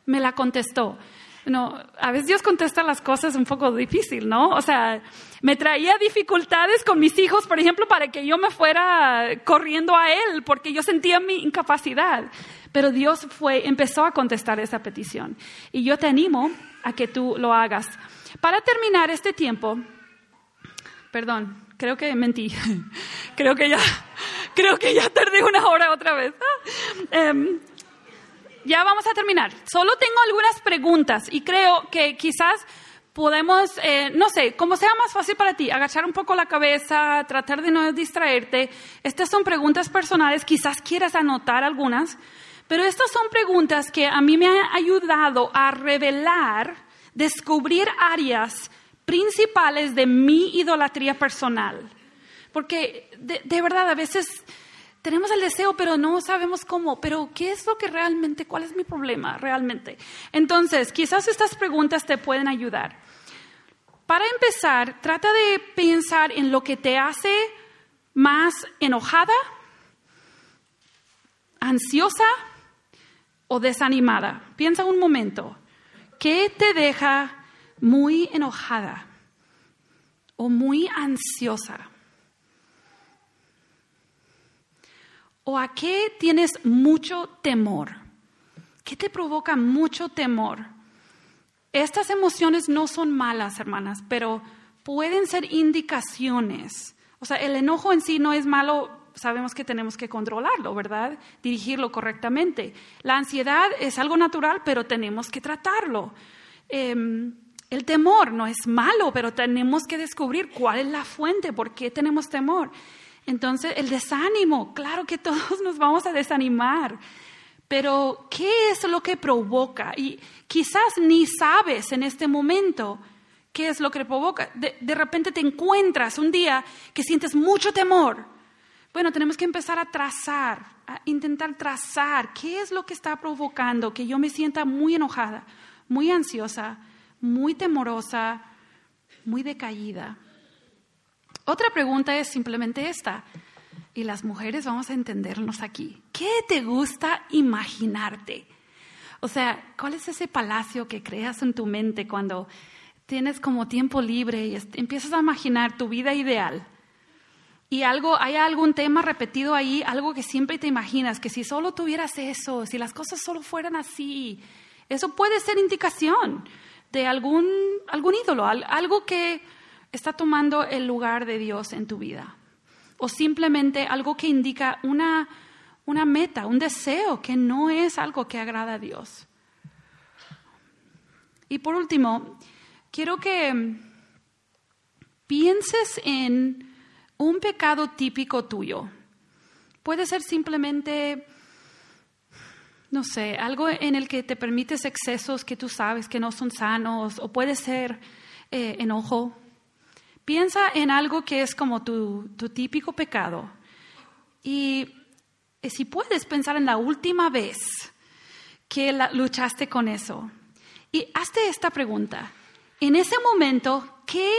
me la contestó. No, a veces Dios contesta las cosas un poco difícil, ¿no? O sea, me traía dificultades con mis hijos, por ejemplo, para que yo me fuera corriendo a Él, porque yo sentía mi incapacidad. Pero Dios fue, empezó a contestar esa petición. Y yo te animo a que tú lo hagas. Para terminar este tiempo, Perdón, creo que mentí. <laughs> creo que ya, <laughs> creo que ya tardé una hora otra vez. <laughs> Em, ya vamos a terminar. Solo tengo algunas preguntas y creo que quizás podemos, eh, no sé, como sea más fácil para ti, agachar un poco la cabeza, tratar de no distraerte. Estas son preguntas personales, quizás quieras anotar algunas, pero estas son preguntas que a mí me han ayudado a revelar, descubrir áreas principales de mi idolatría personal. Porque de, verdad a veces tenemos el deseo, pero no sabemos cómo. Pero ¿qué es lo que realmente, cuál es mi problema realmente? Entonces, quizás estas preguntas te pueden ayudar. Para empezar, trata de pensar en lo que te hace más enojada, ansiosa o desanimada. Piensa un momento. ¿Qué te deja muy enojada o muy ansiosa? ¿O a qué tienes mucho temor? ¿Qué te provoca mucho temor? Estas emociones no son malas, hermanas, pero pueden ser indicaciones. O sea, el enojo en sí no es malo, sabemos que tenemos que controlarlo, ¿verdad? Dirigirlo correctamente. La ansiedad es algo natural, pero tenemos que tratarlo. Em, el temor no es malo, pero tenemos que descubrir cuál es la fuente, por qué tenemos temor. Entonces, el desánimo, claro que <laughs> todos nos vamos a desanimar, pero ¿qué es lo que provoca? Y quizás ni sabes en este momento qué es lo que provoca. De, de repente te encuentras un día que sientes mucho temor. Bueno, tenemos que empezar a trazar, a intentar trazar qué es lo que está provocando que yo me sienta muy enojada, muy ansiosa, muy temorosa, muy decaída. Otra pregunta es simplemente esta, y las mujeres vamos a entendernos aquí. ¿Qué te gusta imaginarte? O sea, ¿cuál es ese palacio que creas en tu mente cuando tienes como tiempo libre y empiezas a imaginar tu vida ideal? Y algo, hay algún tema repetido ahí, algo que siempre te imaginas, que si solo tuvieras eso, si las cosas solo fueran así, eso puede ser indicación de algún, algún ídolo, algo que está tomando el lugar de Dios en tu vida. O simplemente algo que indica una, una meta, un deseo que no es algo que agrada a Dios. Y por último, quiero que pienses en un pecado típico tuyo. Puede ser simplemente, no sé, algo en el que te permites excesos que tú sabes que no son sanos, o puede ser eh, enojo. Piensa en algo que es como tu, típico pecado. Y eh, si puedes pensar en la última vez que luchaste con eso. Y hazte esta pregunta. En ese momento, ¿qué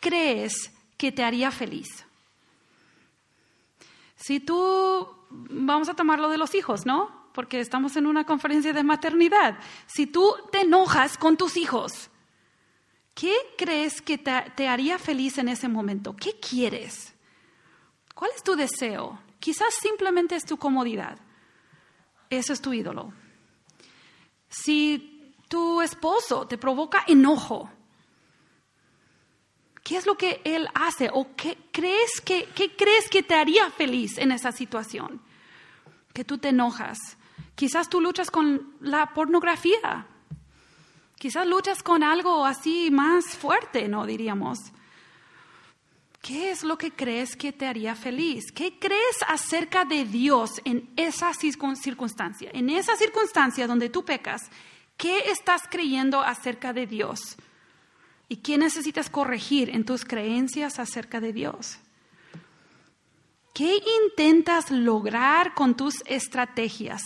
crees que te haría feliz? Si tú, vamos a tomar lo de los hijos, ¿no? Porque estamos en una conferencia de maternidad. Si tú te enojas con tus hijos, ¿qué crees que te, haría feliz en ese momento? ¿Qué quieres? ¿Cuál es tu deseo? Quizás simplemente es tu comodidad. Eso es tu ídolo. Si tu esposo te provoca enojo, ¿Qué es lo que Él hace? ¿O qué crees que, qué crees que te haría feliz en esa situación? Que tú te enojas. Quizás tú luchas con la pornografía. Quizás luchas con algo así más fuerte, ¿no? Diríamos. ¿Qué es lo que crees que te haría feliz? ¿Qué crees acerca de Dios en esa circunstancia? En esa circunstancia donde tú pecas, ¿qué estás creyendo acerca de Dios? ¿Y qué necesitas corregir en tus creencias acerca de Dios? ¿Qué intentas lograr con tus estrategias?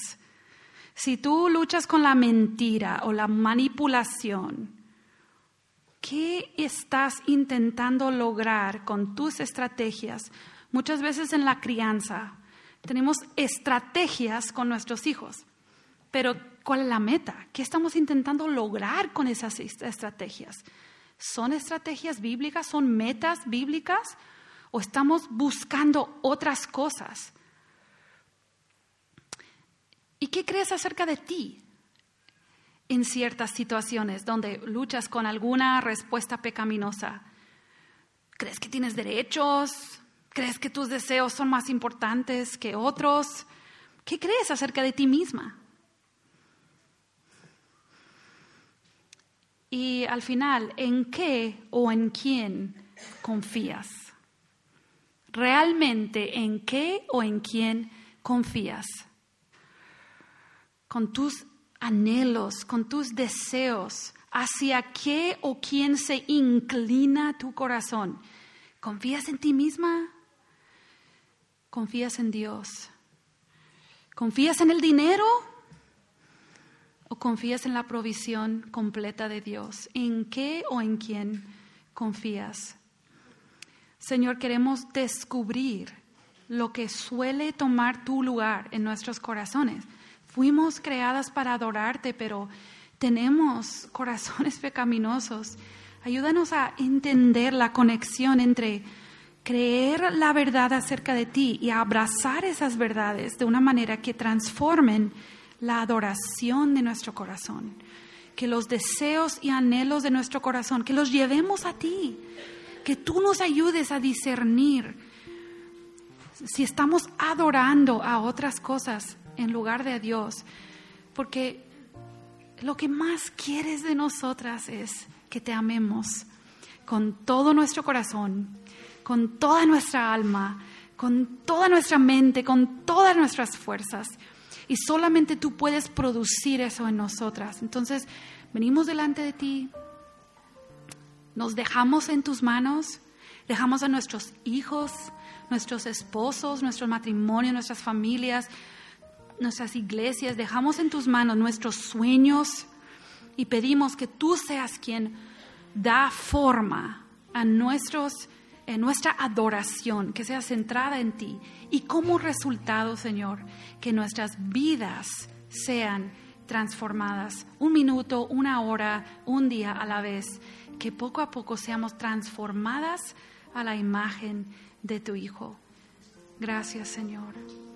Si tú luchas con la mentira o la manipulación, ¿qué estás intentando lograr con tus estrategias? Muchas veces en la crianza tenemos estrategias con nuestros hijos, pero ¿cuál es la meta? ¿Qué estamos intentando lograr con esas estrategias? ¿Son estrategias bíblicas? ¿Son metas bíblicas? ¿O estamos buscando otras cosas? ¿Y qué crees acerca de ti en ciertas situaciones donde luchas con alguna respuesta pecaminosa? ¿Crees que tienes derechos? ¿Crees que tus deseos son más importantes que otros? ¿Qué crees acerca de ti misma? Y al final, ¿en qué o en quién confías? ¿Realmente en qué o en quién confías? Con tus anhelos, con tus deseos, ¿hacia qué o quién se inclina tu corazón? ¿Confías en ti misma? ¿Confías en Dios? ¿Confías en el dinero? ¿O confías en la provisión completa de Dios? ¿En qué o en quién confías? Señor, queremos descubrir lo que suele tomar tu lugar en nuestros corazones. Fuimos creadas para adorarte, pero tenemos corazones <laughs> pecaminosos. Ayúdanos a entender la conexión entre creer la verdad acerca de ti y abrazar esas verdades de una manera que transformen la adoración de nuestro corazón, que los deseos y anhelos de nuestro corazón, que los llevemos a ti, que tú nos ayudes a discernir si estamos adorando a otras cosas en lugar de a Dios, porque lo que más quieres de nosotras es que te amemos con todo nuestro corazón, con toda nuestra alma, con toda nuestra mente, con todas nuestras fuerzas y solamente tú puedes producir eso en nosotras. Entonces, venimos delante de ti, nos dejamos en tus manos, dejamos a nuestros hijos, nuestros esposos, nuestro matrimonio, nuestras familias, nuestras iglesias, dejamos en tus manos nuestros sueños, y pedimos que tú seas quien da forma a nuestros en nuestra adoración, que sea centrada en ti y como resultado, Señor, que nuestras vidas sean transformadas, un minuto, una hora, un día a la vez, que poco a poco seamos transformadas a la imagen de tu Hijo. Gracias, Señor.